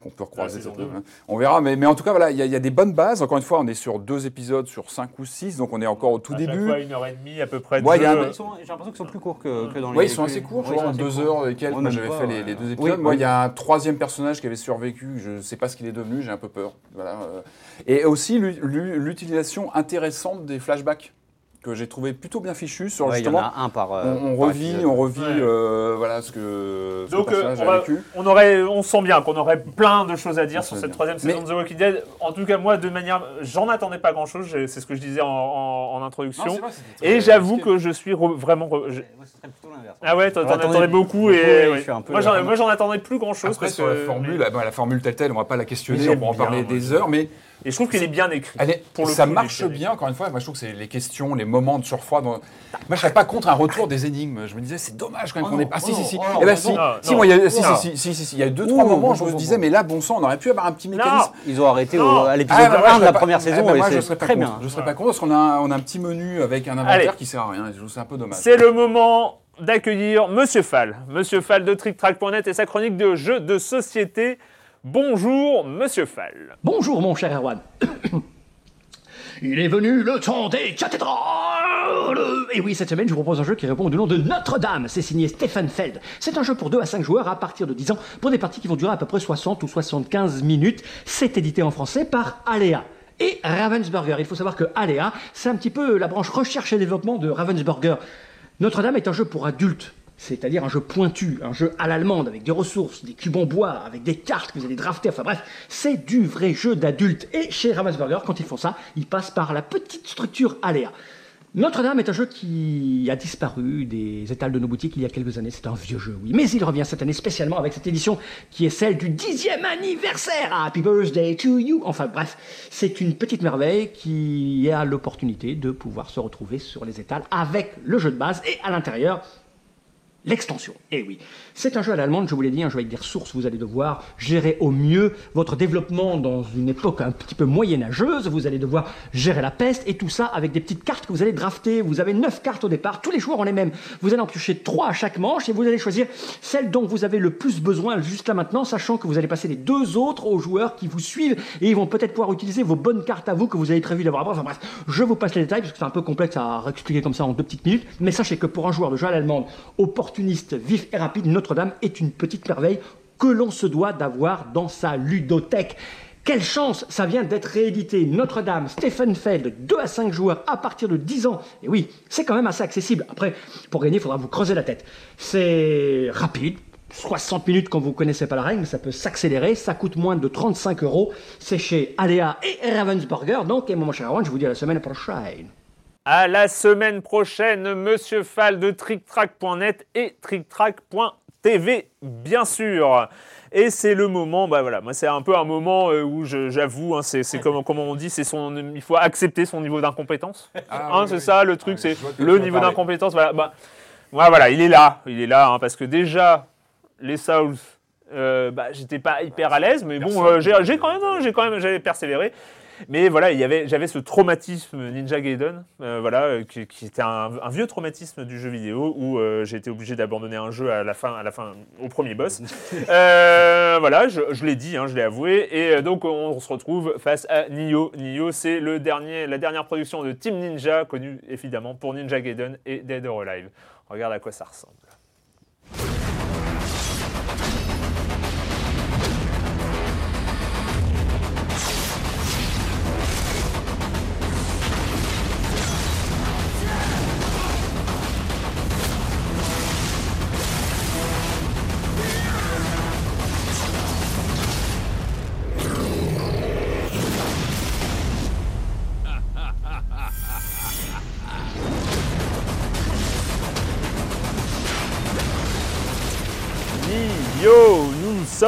qu'on peut recroiser. Cette- deux. hein. On verra, mais, mais en tout cas, voilà, il y, a- il y a des bonnes bases. Encore une fois, on est sur deux épisodes sur cinq ou six, donc on est encore au tout à début. fois, une heure et demie à peu près. Ouais, J'ai l'impression qu'ils sont plus courts que, que dans les. Oui, ils sont assez courts, Ouais, ils genre sont assez deux courts. heures et quelques. Ouais, Moi, j'avais fait les, ouais. les deux Oui, épisodes. Moi, oui. il y a un troisième personnage qui avait survécu. Je ne sais pas ce qu'il est devenu. J'ai un peu peur. Voilà. euh. Et aussi l'u- l'u- l'utilisation intéressante des flashbacks que j'ai trouvé plutôt bien fichu sur Ouais, il y en justement. a un par. euh, on, on par revit, épisode. on revit, Ouais. euh, voilà ce que ce Donc, que euh, on, a vécu. on aurait, on sent bien qu'on aurait plein de choses à dire On sur cette bien. troisième saison Mais- de The Walking Dead. En tout cas, moi, de manière, j'en attendais pas grand-chose. C'est ce que je disais en, en- en introduction. Non, vrai, Et j'avoue que je suis re- vraiment. re- je- Moi, ce serait plutôt l'inverse. Ah ouais, t'en attendais attendais beaucoup et ouais. moi, j'en, attendais plus grand chose Après, parce sur que la formule, ah, bah, la formule telle telle, on va pas la questionner, on va en parler des heures, mais et je trouve qu'il est bien écrit. Elle est- Pour le ça coup, marche bien encore une fois. Moi, je trouve que c'est les questions, les moments de surfroid. dont- Moi, je serais pas contre un retour des énigmes. Je me disais, c'est dommage quand même Oh qu'on ait pas. oh si, si, si. oh Eh ben, si, non, si, non. moi, il y a, si, si, si, si, si, il y a eu deux, trois Ouh, moments, bon, je bon, me bon, disais, bon. mais là, bon sang, on aurait pu avoir un petit mécanisme. Ils ont arrêté au- à l'épisode Ah, bah, 1 de la pas- première eh saison ben, et moi, je c'est serais pas très contre. bien. Je serais pas contre parce qu'on a, un- on a un petit menu avec un inventaire qui sert à rien. Je trouve c'est un peu dommage. C'est le moment d'accueillir Monsieur Fall. Monsieur Fall de TrickTrack.net et sa chronique de jeux de société. Bonjour, Monsieur Fall. Bonjour mon cher Erwan. Il est venu le temps des cathédrales Et oui, cette semaine, je vous propose un jeu qui répond au nom de Notre-Dame. C'est signé Stephen Feld. C'est un jeu pour 2 à 5 joueurs à partir de 10 ans, pour des parties qui vont durer à peu près 60 ou 75 minutes. C'est édité en français par Alea. Et Ravensburger. Il faut savoir que Alea, c'est un petit peu la branche recherche et développement de Ravensburger. Notre-Dame est un jeu pour adultes. C'est-à-dire un jeu pointu, un jeu à l'allemande, avec des ressources, des cubes en bois, avec des cartes que vous allez drafter, enfin bref, c'est du vrai jeu d'adulte. Et chez Ravensburger, quand ils font ça, ils passent par la petite structure Aléa. Notre-Dame est un jeu qui a disparu des étals de nos boutiques il y a quelques années. C'est un vieux jeu, oui. Mais il revient cette année spécialement avec cette édition qui est celle du dixième anniversaire. Happy birthday to you. Enfin bref, c'est une petite merveille qui a l'opportunité de pouvoir se retrouver sur les étals avec le jeu de base et à l'intérieur L'extension, eh oui. C'est un jeu à l'allemande, je vous l'ai dit, un jeu avec des ressources. Vous allez devoir gérer au mieux votre développement dans une époque un petit peu moyenâgeuse. Vous allez devoir gérer la peste et tout ça avec des petites cartes que vous allez drafter. Vous avez neuf cartes au départ, tous les joueurs ont les mêmes. Vous allez en piocher trois à chaque manche et vous allez choisir celle dont vous avez le plus besoin juste là maintenant, sachant que vous allez passer les deux autres aux joueurs qui vous suivent et ils vont peut-être pouvoir utiliser vos bonnes cartes à vous que vous avez prévu d'avoir. Enfin bref, je vous passe les détails parce que c'est un peu complexe à expliquer comme ça en deux petites minutes. Mais sachez que pour un joueur de jeu à l'allemande opportuniste, vif et rapide, Notre-Dame est une petite merveille que l'on se doit d'avoir dans sa ludothèque. Quelle chance, ça vient d'être réédité. Notre-Dame, Stephenfeld, 2 à 5 joueurs à partir de 10 ans. Et oui, c'est quand même assez accessible. Après, pour gagner, il faudra vous creuser la tête. C'est rapide. 60 minutes quand vous connaissez pas la règle, ça peut s'accélérer, ça coûte moins de 35 euros. C'est chez Alea et Ravensburger. Donc, et mon cher Erwan, je vous dis à la semaine prochaine. À la semaine prochaine, Monsieur Fall de TrickTrack.net et TrickTrack.tv, bien sûr. Et c'est le moment, bah voilà, moi c'est un peu un moment euh, où j'avoue, hein, c'est comme, comment on dit, c'est son, il faut accepter son niveau d'incompétence. Ah, Hein, oui, c'est oui. ça le truc, Ah, c'est le niveau d'incompétence. Voilà, bah, voilà, il est là, il est là, hein, parce que déjà les Souls, euh, bah, j'étais pas hyper à l'aise, mais bon, euh, j'ai quand même, j'ai quand même, j'avais persévéré. Mais voilà, il y avait, j'avais ce traumatisme Ninja Gaiden, euh, voilà, euh, qui, qui était un, un vieux traumatisme du jeu vidéo où euh, j'ai été obligé d'abandonner un jeu à la fin, à la fin, au premier boss. Euh, voilà, je, je l'ai dit, hein, je l'ai avoué, et donc on, se retrouve face à Nioh. Nioh, c'est le dernier, la dernière production de Team Ninja, connue évidemment pour Ninja Gaiden et Dead or Alive. Regarde à quoi ça ressemble.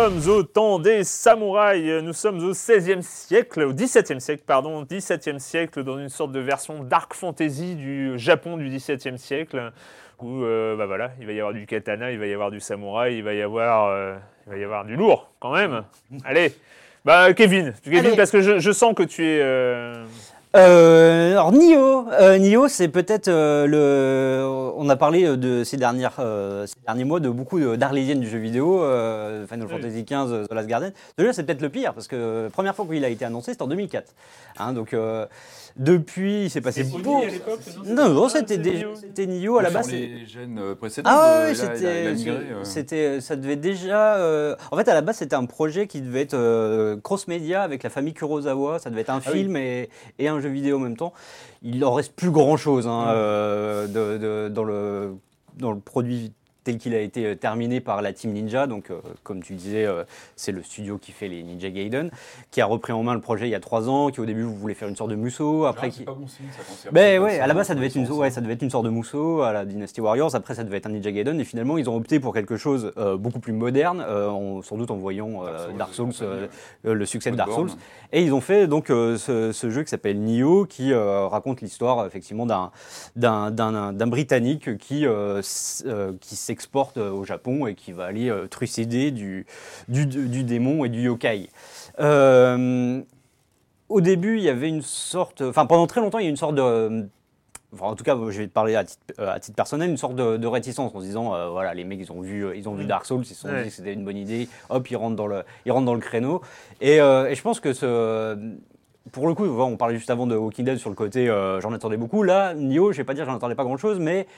Sommes au temps des samouraïs, nous sommes au 16e siècle, au 17e siècle, pardon, 17e siècle, dans une sorte de version dark fantasy du Japon du 17e siècle, où euh, bah voilà, il va y avoir du katana, il va y avoir du samouraï, il va y avoir, euh, il va y avoir du lourd, quand même. Allez, bah Kevin, Kevin, Allez. parce que je, je sens que tu es... euh, Euh, alors Nioh, euh, Nioh, c'est peut-être euh, le. On a parlé euh, de ces dernières, euh, ces derniers mois de beaucoup d'arlésiennes du jeu vidéo, euh, Final Oui. Fantasy XV, The Last Guardian. Celui-là, c'est peut-être le pire parce que la première fois qu'il a été annoncé, c'était en 2004. Hein, donc euh, depuis, il s'est passé beaucoup. à l'époque, non Non, c'était c'était Nioh à la base. les gènes euh, précédents. ah a c'était, euh. c'était, ça devait déjà. euh, En fait, à la base, c'était un projet qui devait être euh, cross-média avec la famille Kurosawa. Ça devait être un Ah oui. film et, et un jeu vidéo en même temps. Il en reste plus grand-chose hein, euh, de- de- dans le dans le produit tel qu'il a été euh, terminé par la Team Ninja. Donc, euh, comme tu disais, euh, c'est le studio qui fait les Ninja Gaiden, qui a repris en main le projet il y a trois ans, qui au début voulait faire une sorte de Musso, après qui pas bon signe, ça, ben ouais, à la base ça devait être une, ouais, ça devait être une sorte de Musso à la Dynasty Warriors. Après ça devait être un Ninja Gaiden et finalement ils ont opté pour quelque chose euh, beaucoup plus moderne, en- sans doute en voyant Dark Souls, Dark Souls, ouais. le succès de Dark Souls. Et ils ont fait donc ce, ce jeu qui s'appelle Nioh, qui raconte l'histoire effectivement d'un d'un d'un d'un britannique qui qui s'exporte euh, au Japon et qui va aller euh, trucider du, du du démon et du yokai. Euh, au début, il y avait une sorte, enfin pendant très longtemps, il y a eu une sorte de, enfin, en tout cas, je vais te parler à titre, à titre personnel, une sorte de, de réticence en se disant, euh, voilà, les mecs, ils ont vu, ils ont vu Dark Souls, ils se sont Ouais. dit que c'était une bonne idée, hop, ils rentrent dans le, ils rentrent dans le créneau. Et, euh, et je pense que ce, pour le coup, on parlait juste avant de Walking Dead sur le côté, euh, j'en attendais beaucoup. Là, Nioh, je vais pas dire, j'en attendais pas grand chose, mais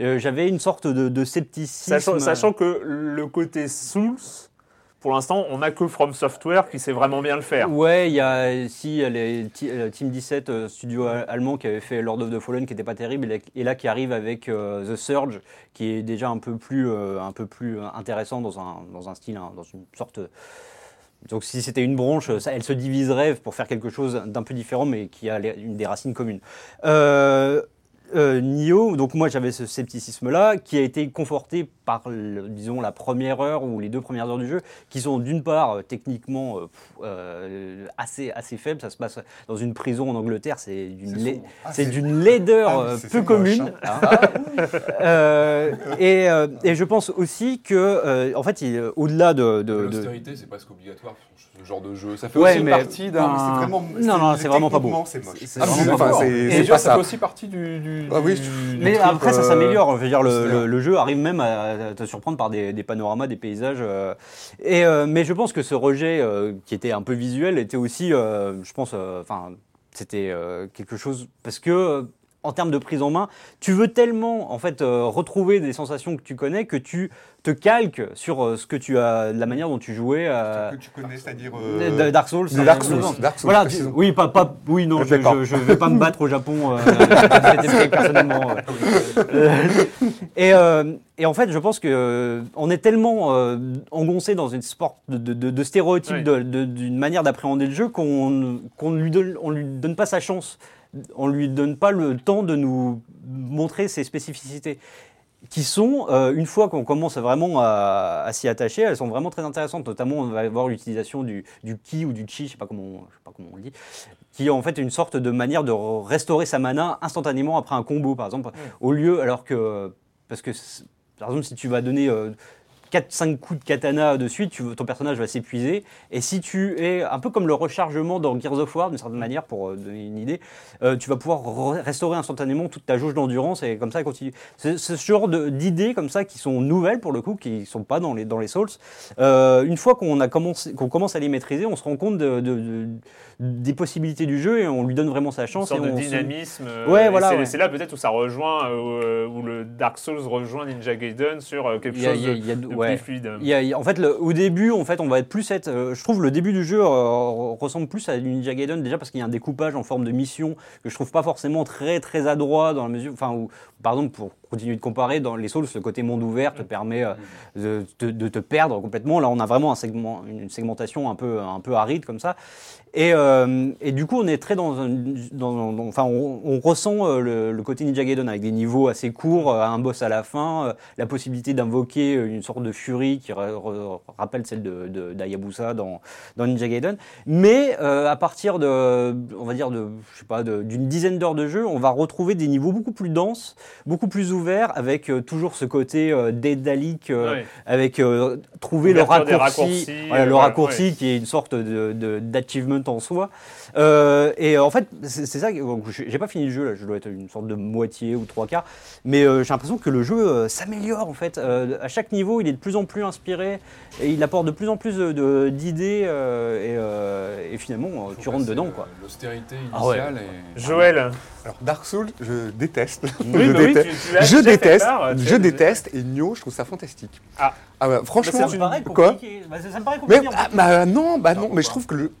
euh, j'avais une sorte de, de scepticisme. Sachant, sachant que le côté Souls, pour l'instant, on n'a que From Software qui sait vraiment bien le faire. Ouais, il y a si les euh, Team 17 euh, studio allemand qui avait fait Lord of the Fallen qui était pas terrible et là, qui arrive avec euh, The Surge qui est déjà un peu plus euh, un peu plus intéressant dans un dans un style hein, dans une sorte donc si c'était une branche, ça, elle se diviserait pour faire quelque chose d'un peu différent, mais qui a les- une des racines communes. Euh, euh, Nioh, donc moi j'avais ce scepticisme-là, qui a été conforté par, le- disons, la première heure ou les deux premières heures du jeu, qui sont d'une part euh, techniquement euh, euh, assez, assez faibles. Ça se passe dans une prison en Angleterre, c'est d'une sombre. Ah, laideur Ah, peu commune. hein. Euh, et, euh, et je pense aussi que, euh, en fait, au-delà de, de- de- L'austérité, c'est presque obligatoire ce genre de jeu. Ça fait Ouais, aussi mais- partie d'un. Non. Non, non, c'est vraiment pas beau. C'est moche. C'est Ah, pas ça ça. fait aussi partie du. du- Ah oui, du- du Mais trip, après, ça euh, s'améliore. Je veux dire, le, c'est le- le jeu arrive même à te surprendre par des, des panoramas, des paysages. euh, et, euh, mais je pense que ce rejet, euh, qui était un peu visuel, était aussi, euh, je pense, euh, enfin, c'était euh, quelque chose parce que. Euh, en termes de prise en main, tu veux tellement en fait euh, retrouver des sensations que tu connais que tu te calques sur euh, ce que tu as, la manière dont tu jouais à Que tu connais, c'est-à dire. de- euh, de Dark Souls. de par Dark. Souls, Dark Souls, Voilà, tu- précisément. oui, pas, pas, oui, non, je, je, je vais pas me battre au Japon. Euh, je vais tester personnellement. euh. Euh, et, euh, et en fait, je pense que euh, on est tellement euh, engoncé dans une sport de, de, de- de stéréotypes Oui. de- de- d'une manière d'appréhender le jeu qu'on qu'on ne lui donne, on lui donne pas sa chance. On lui donne pas le temps de nous montrer ses spécificités qui sont, euh, une fois qu'on commence vraiment à, à s'y attacher, elles sont vraiment très intéressantes. Notamment, on va avoir l'utilisation du, du ki ou du chi, je sais pas comment, on- je sais pas comment on le dit, qui est en fait une sorte de manière de re- restaurer sa mana instantanément après un combo, par exemple, au lieu, alors que, parce que, par exemple, si tu vas donner 4-5 coups de katana de suite, tu, ton personnage va s'épuiser. Et si tu es un peu comme le rechargement dans Gears of War, d'une certaine manière, pour euh, donner une idée, euh, tu vas pouvoir re- restaurer instantanément toute ta jauge d'endurance et comme ça continuer. C'est ce genre d'idées comme ça qui sont nouvelles pour le coup, qui ne sont pas dans les, dans les Souls. Euh, une fois qu'on qu'on commence à les maîtriser, on se rend compte de, de- de- des possibilités du jeu et on lui donne vraiment sa Une chance. sorte et de on dynamisme. Ouais, voilà, C'est ouais. là peut-être où ça rejoint, où le Dark Souls rejoint Ninja Gaiden sur quelque a- chose a- de, a- ouais. plus fluide. Il y a- il y a- en fait, le- au début, en fait, on va être plus être. euh, je trouve le début du jeu euh, ressemble plus à Ninja Gaiden déjà parce qu'il y a un découpage en forme de mission que je trouve pas forcément très très adroit dans la mesure. Enfin, où, par exemple, pour continuer de comparer, dans les Souls, le côté monde ouvert te permet euh, de, te- de te perdre complètement. Là, on a vraiment un segment, une segmentation un peu un peu aride comme ça. Et, euh, et du coup, on est très dans un. dans- dans- enfin, on, on ressent euh, le, le côté Ninja Gaiden avec des niveaux assez courts, euh, un boss à la fin, euh, la possibilité d'invoquer une sorte de furie qui ra- ra- rappelle celle de, de- d'Hayabusa dans, dans Ninja Gaiden. Mais euh, à partir de, on va dire, de, je sais pas, d'une dizaine d'heures de jeu, on va retrouver des niveaux beaucoup plus denses, beaucoup plus ouverts, avec toujours ce côté dédalique, Ouais. avec euh, trouver le raccourci, raccourcis, voilà, le voilà, raccourci ouais. qui est une sorte de, de- en soi. Euh, et en fait, c'est ça. J'ai pas fini le jeu là, je dois être une sorte de moitié ou trois quarts, mais euh, j'ai l'impression que le jeu euh, s'améliore en fait. Euh, à chaque niveau, il est de plus en plus inspiré et il apporte de plus en plus d'idées euh, et, euh, et finalement, euh, tu rentres dedans quoi. L'austérité Ah ouais. initiale. et- Joël, Alors, Dark Souls, je déteste. Oui, je bah oui, déteste. tu- tu as je déteste. part, je déteste. Et Nioh, je trouve ça fantastique. Ah. ouais, franchement. Ça me paraît quoi compliqué. Bah, ça, ça me paraît Mais ah, fait. bah, non, bah non, mais je trouve que le.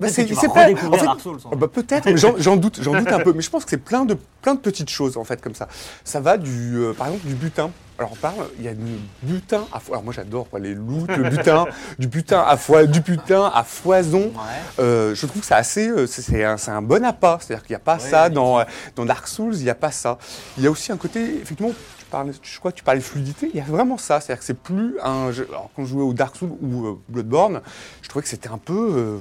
Bah, vas pas- en fait- Dark Souls, en Oh, bah, peut-être, j'en doute, j'en doute un peu. Mais je pense que c'est plein de, plein de petites choses en fait comme ça. Ça va du, euh, par exemple, du butin. Alors on parle, il y a du butin à Alors moi j'adore les loups, le butin, du butin à foi, du butin à foison. Ouais. Euh, je trouve que c'est assez, euh, c'est- c'est un, c'est un bon appât. C'est-à-dire qu'il n'y a pas Ouais, ça dans, euh, dans Dark Souls, il n'y a pas ça. Il y a aussi un côté, effectivement, tu parlais, je crois que tu parlais de fluidité, il y a vraiment ça. C'est-à-dire que c'est plus un jeu. Alors quand je jouais au Dark Souls ou euh, Bloodborne, je trouvais que c'était un peu. euh,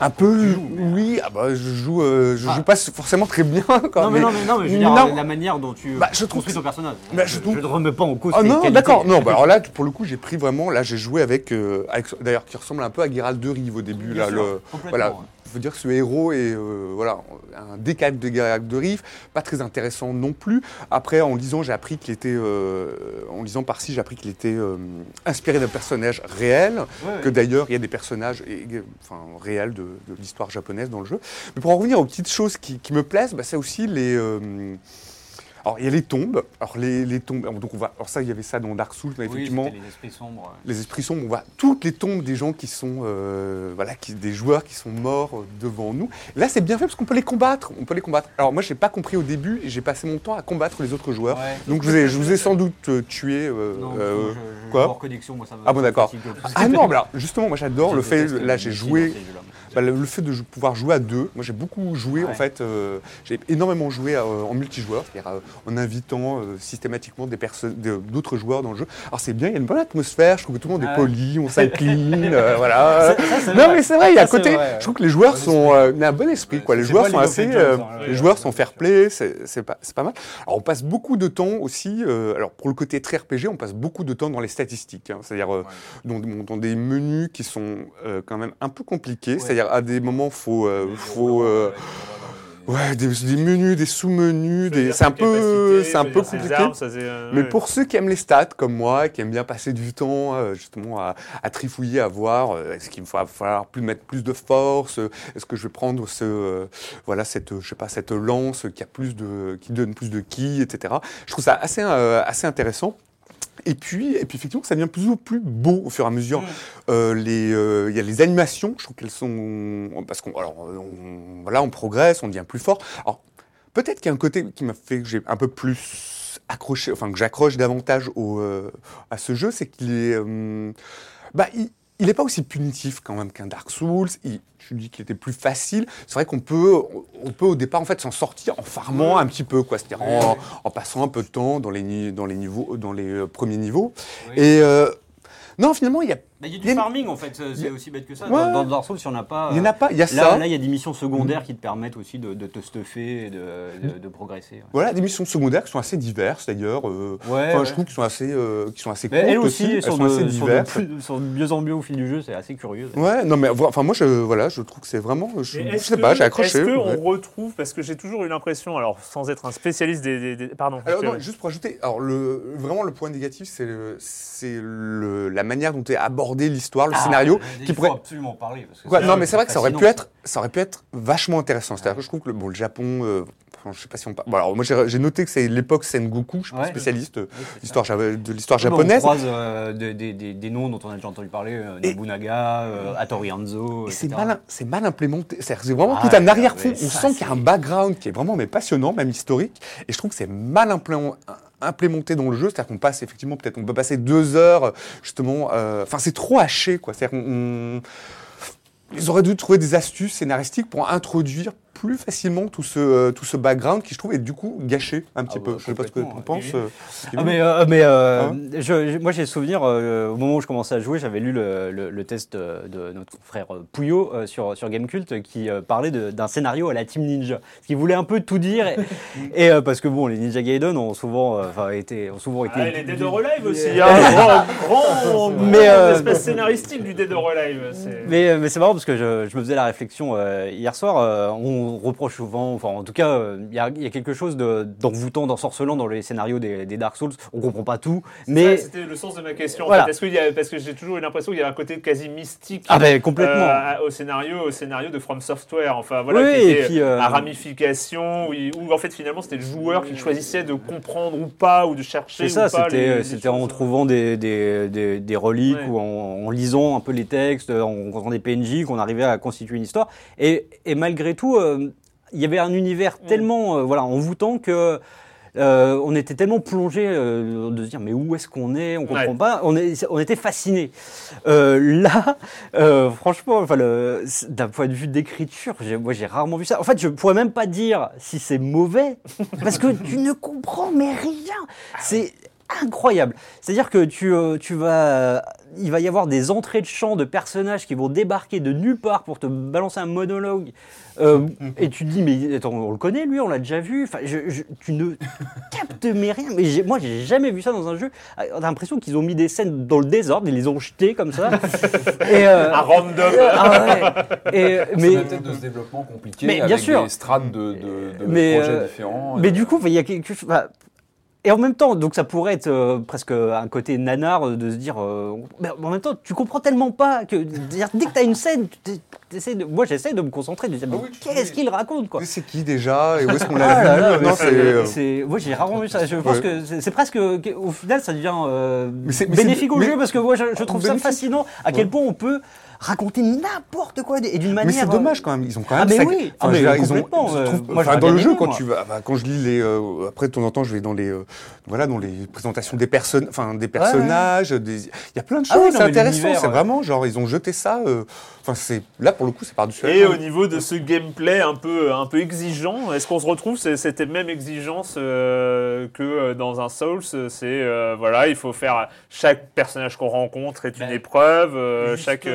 un peu, oui, ah bah, je joue, euh, je joue pas forcément très bien. Quoi, Non mais, non mais non mais je veux dire non. la manière dont tu Bah, je construis ton personnage. Bah, je je, trouve- ne remets pas en cause tes non, d'accord. Non, bah alors là, pour le coup, j'ai pris vraiment. Là, j'ai joué avec, euh, avec d'ailleurs, qui ressemble un peu à Geralt de Rive au début. Bien là, sûr, le, complètement, voilà. Je veux dire que ce héros est euh, voilà un décalque de Geralt de Rive, pas très intéressant non plus. Après, en lisant, j'ai appris qu'il était, euh, en lisant par-ci, j'ai appris qu'il était euh, inspiré d'un personnage réel. Ouais, Que d'ailleurs, il y a des personnages et- enfin, réels de, de l'histoire japonaise dans le jeu. Mais pour en revenir aux petites choses qui, qui me plaisent, bah, c'est aussi les. Alors, il y a les tombes. Alors, les, les tombes. Donc, on va, alors, ça, il y avait ça dans Dark Souls, mais Oui, effectivement. les esprits sombres. les esprits sombres, on voit toutes les tombes des gens qui sont, euh, voilà, qui, des joueurs qui sont morts euh, devant nous. Là, c'est bien fait parce qu'on peut les combattre. On peut les combattre. Alors moi, j'ai pas compris au début et j'ai passé mon temps à combattre les autres joueurs. Ouais. Donc je vous ai, je vous ai sans doute euh, tué. euh, Non, je, je, quoi hors connexion, moi ça me Ah bon, d'accord. Ah non, mais alors justement, moi j'adore le fait. Là, j'ai joué. Bah, le, le fait de pouvoir jouer à deux, moi j'ai beaucoup joué en fait, euh, j'ai énormément joué euh, en multijoueur, c'est-à-dire euh, en invitant euh, systématiquement des personnes, d'autres joueurs dans le jeu. Alors c'est bien, il y a une bonne atmosphère, je trouve que tout le monde est Ouais. poli, on s'incline, euh, voilà. Ça- non mais c'est vrai, il y a côté, ouais. je trouve que les joueurs sont, euh, il y a un bon esprit quoi, les joueurs sont assez, les joueurs sont fair play, c'est pas, c'est pas mal. Alors on passe beaucoup de temps aussi, euh, alors pour le côté très RPG, on passe beaucoup de temps dans les statistiques, hein, c'est-à-dire euh, dans, des menus qui sont euh, quand même un peu compliqués, c'est-à-dire à des moments faut, euh, faut euh, Ouais, des, des menus, des sous-menus, des... c'est un peu, c'est un peu compliqué. euh, Mais pour ceux qui aiment les stats, comme moi, qui aiment bien passer du temps euh, justement à, à trifouiller, à voir, euh, est-ce qu'il va falloir plus mettre plus de force, euh, est-ce que je vais prendre ce, euh, voilà, cette, euh, je sais pas, cette lance qui a plus de, qui donne plus de ki, etc. Je trouve ça assez, euh, assez intéressant. Et puis, et puis effectivement, ça devient plus ou plus beau au fur et à mesure. Euh, euh, il y a les animations, je trouve qu'elles sont, parce qu'on, alors, on, progresse, on devient plus fort. Alors, peut-être qu'il y a un côté qui m'a fait que j'ai un peu plus accroché, enfin que j'accroche davantage au, euh, à ce jeu, c'est qu'il est, bah, il n'est pas aussi punitif quand même qu'un Dark Souls. Il, je dis qu'il était plus facile. C'est vrai qu'on peut, on peut au départ en fait s'en sortir en farmant un petit peu, quoi. C'est-à-dire en, en passant un peu de temps dans les, ni- dans les niveaux, dans les euh, premiers niveaux. Et euh, non, finalement, il y a, Bah, Il y a du farming en fait, c'est a- aussi bête que ça. Ouais. Dans, dans Dark Souls, il n'y en a pas. il y en a pas. Il y a Là, ça. là, il y a des missions secondaires qui te permettent aussi de, de te stuffer et de, de- de progresser. ouais. Voilà, des missions secondaires qui sont assez diverses d'ailleurs. euh, Ouais, enfin, ouais. je trouve qu'ils sont assez, euh, qui sont assez Mais courtes elles aussi, Elles sont, sont assez de, sont, de, diverses. plus- sont de mieux en mieux au fil du jeu, c'est assez curieux. Ouais, non mais enfin moi je voilà, je trouve que c'est vraiment je, je sais que- pas, j'ai accroché. Est-ce ouais. qu'on retrouve, parce que j'ai toujours eu l'impression, alors sans être un spécialiste des. des- des- pardon. Alors je- non, juste pour ajouter, alors le vraiment le point négatif c'est le- c'est le- la manière dont est abordé l'histoire, le scénario il qui faut pourrait absolument parler. Parce que non mais c'est vrai que ça aurait pu être ça aurait pu être vachement intéressant. C'est-à-dire que je trouve que le, bon, le Japon euh, je sais pas si on parle. Bon, alors moi j'ai noté que c'est l'époque Sengoku, je suis pas Ouais. spécialiste euh, Oui, de l'histoire japonaise. On croise euh, des, des- des- des noms dont on a déjà entendu parler, euh, Nobunaga, Hattori Hanzo. Et c'est mal, mal implémenté. C'est vraiment Ah tout un arrière-fond. On sent qu'il y a un background qui est vraiment mais passionnant, même historique. Et je trouve que c'est mal implé- implémenté dans le jeu. C'est-à-dire qu'on passe effectivement, peut-être, on peut passer deux heures, justement. euh, Enfin, c'est trop haché, quoi. C'est-à-dire qu'on. on- Ils auraient dû trouver des astuces scénaristiques pour introduire plus facilement tout ce, euh, tout ce background qui, je trouve, est du coup gâché un petit Ah peu. bah, je sais pas ce que tu penses. euh, Ah, mais euh, mais euh, Hein je- je- moi j'ai souvenir euh, au moment où je commençais à jouer, j'avais lu le, le- le test de, de notre frère euh, Pouillot euh, sur, sur Gamecult qui euh, parlait de- d'un scénario à la Team Ninja, qui voulait un peu tout dire et, et, euh, parce que bon les Ninja Gaiden ont souvent euh, enfin été ont souvent été Ah, les Dead or Alive aussi, Mais- hein, grand, grand, Mais, grand euh, espèce scénaristique du Dead or Alive. Mais, mais c'est marrant parce que je, je me faisais la réflexion euh, hier soir. euh, reproche souvent, enfin en tout cas, euh, il y, a, il y a quelque chose de- d'envoûtant, d'ensorcelant dans les scénarios des, des Dark Souls. On comprend pas tout, mais C'était le sens de ma question. en Voilà. fait. Est-ce qu'il y a- parce que j'ai toujours eu l'impression qu'il y avait un côté quasi mystique ah ben complètement. euh, au, scénario, au scénario de From Software. Enfin, voilà, Oui, qui et était puis, euh, à ramification, où, en fait finalement c'était le joueur qui choisissait de comprendre ou pas, ou de chercher. C'est ça, c'était en trouvant des, des, des, des reliques Ouais. ou en, en lisant un peu les textes, en rencontrant des PNJ qu'on arrivait à constituer une histoire. Et, et malgré tout, il y avait un univers Mm. tellement euh, voilà, envoûtant que. euh, on était tellement plongé euh, de se dire mais où est-ce qu'on est? On comprend Ouais. pas on, est, on était fasciné là euh, franchement enfin d'un point de vue d'écriture moi j'ai rarement vu ça en fait je pourrais même pas dire si c'est mauvais parce que tu ne comprends mais rien c'est incroyable. C'est-à-dire que tu, euh, tu vas, il va y avoir des entrées de champ de personnages qui vont débarquer de nulle part pour te balancer un monologue. euh, et tu te dis, mais attends, on le connaît lui, on l'a déjà vu. Enfin, je- je- tu ne captes mais rien. Mais moi, j'ai jamais vu ça dans un jeu. Ah, On a l'impression qu'ils ont mis des scènes dans le désordre, ils les ont jetées comme ça. et, euh, Un random. ah ouais. Et, Mais peut-être de ce développement compliqué Mais bien sûr. des strates de, de, de Mais, projets euh, différents. Mais du coup, il y a quelque chose. Et en même temps, donc ça pourrait être euh, presque un côté nanar euh, de se dire. euh, mais en même temps, tu comprends tellement pas que dès que tu as une scène, de- moi j'essaie de me concentrer, de dire mais Ah oui, qu'est-ce qu'il raconte quoi Mais C'est qui déjà Et où est-ce qu'on Ah l'a là vu c'est. euh, c'est- Moi j'ai rarement vu ça. Je pense Ouais. que c'est presque. Au final, ça devient euh, Mais mais bénéfique au mais- jeu parce que moi je, je trouve ça fascinant à quel point on peut raconter n'importe quoi et d'une manière. Mais c'est dommage quand même. Ils ont quand même. Ah, mais sac- oui. Ah, mais ils ont. euh, moi, enfin, dans le jeu, quand moi. tu vas, quand je lis les, euh, après de temps en temps, je vais dans les, euh, voilà, dans les présentations des personnes, enfin des personnages, des, il y a plein de Ah oui, choses. c'est intéressant. C'est vraiment genre ils ont jeté ça. euh, Enfin c'est là pour le coup, c'est par dessus. Et au niveau de ce gameplay un peu, un peu exigeant, est-ce qu'on se retrouve c'est- cette même exigence euh, que euh, dans un Souls C'est euh, voilà, il faut faire chaque personnage qu'on rencontre est une Ben, épreuve, euh, chaque.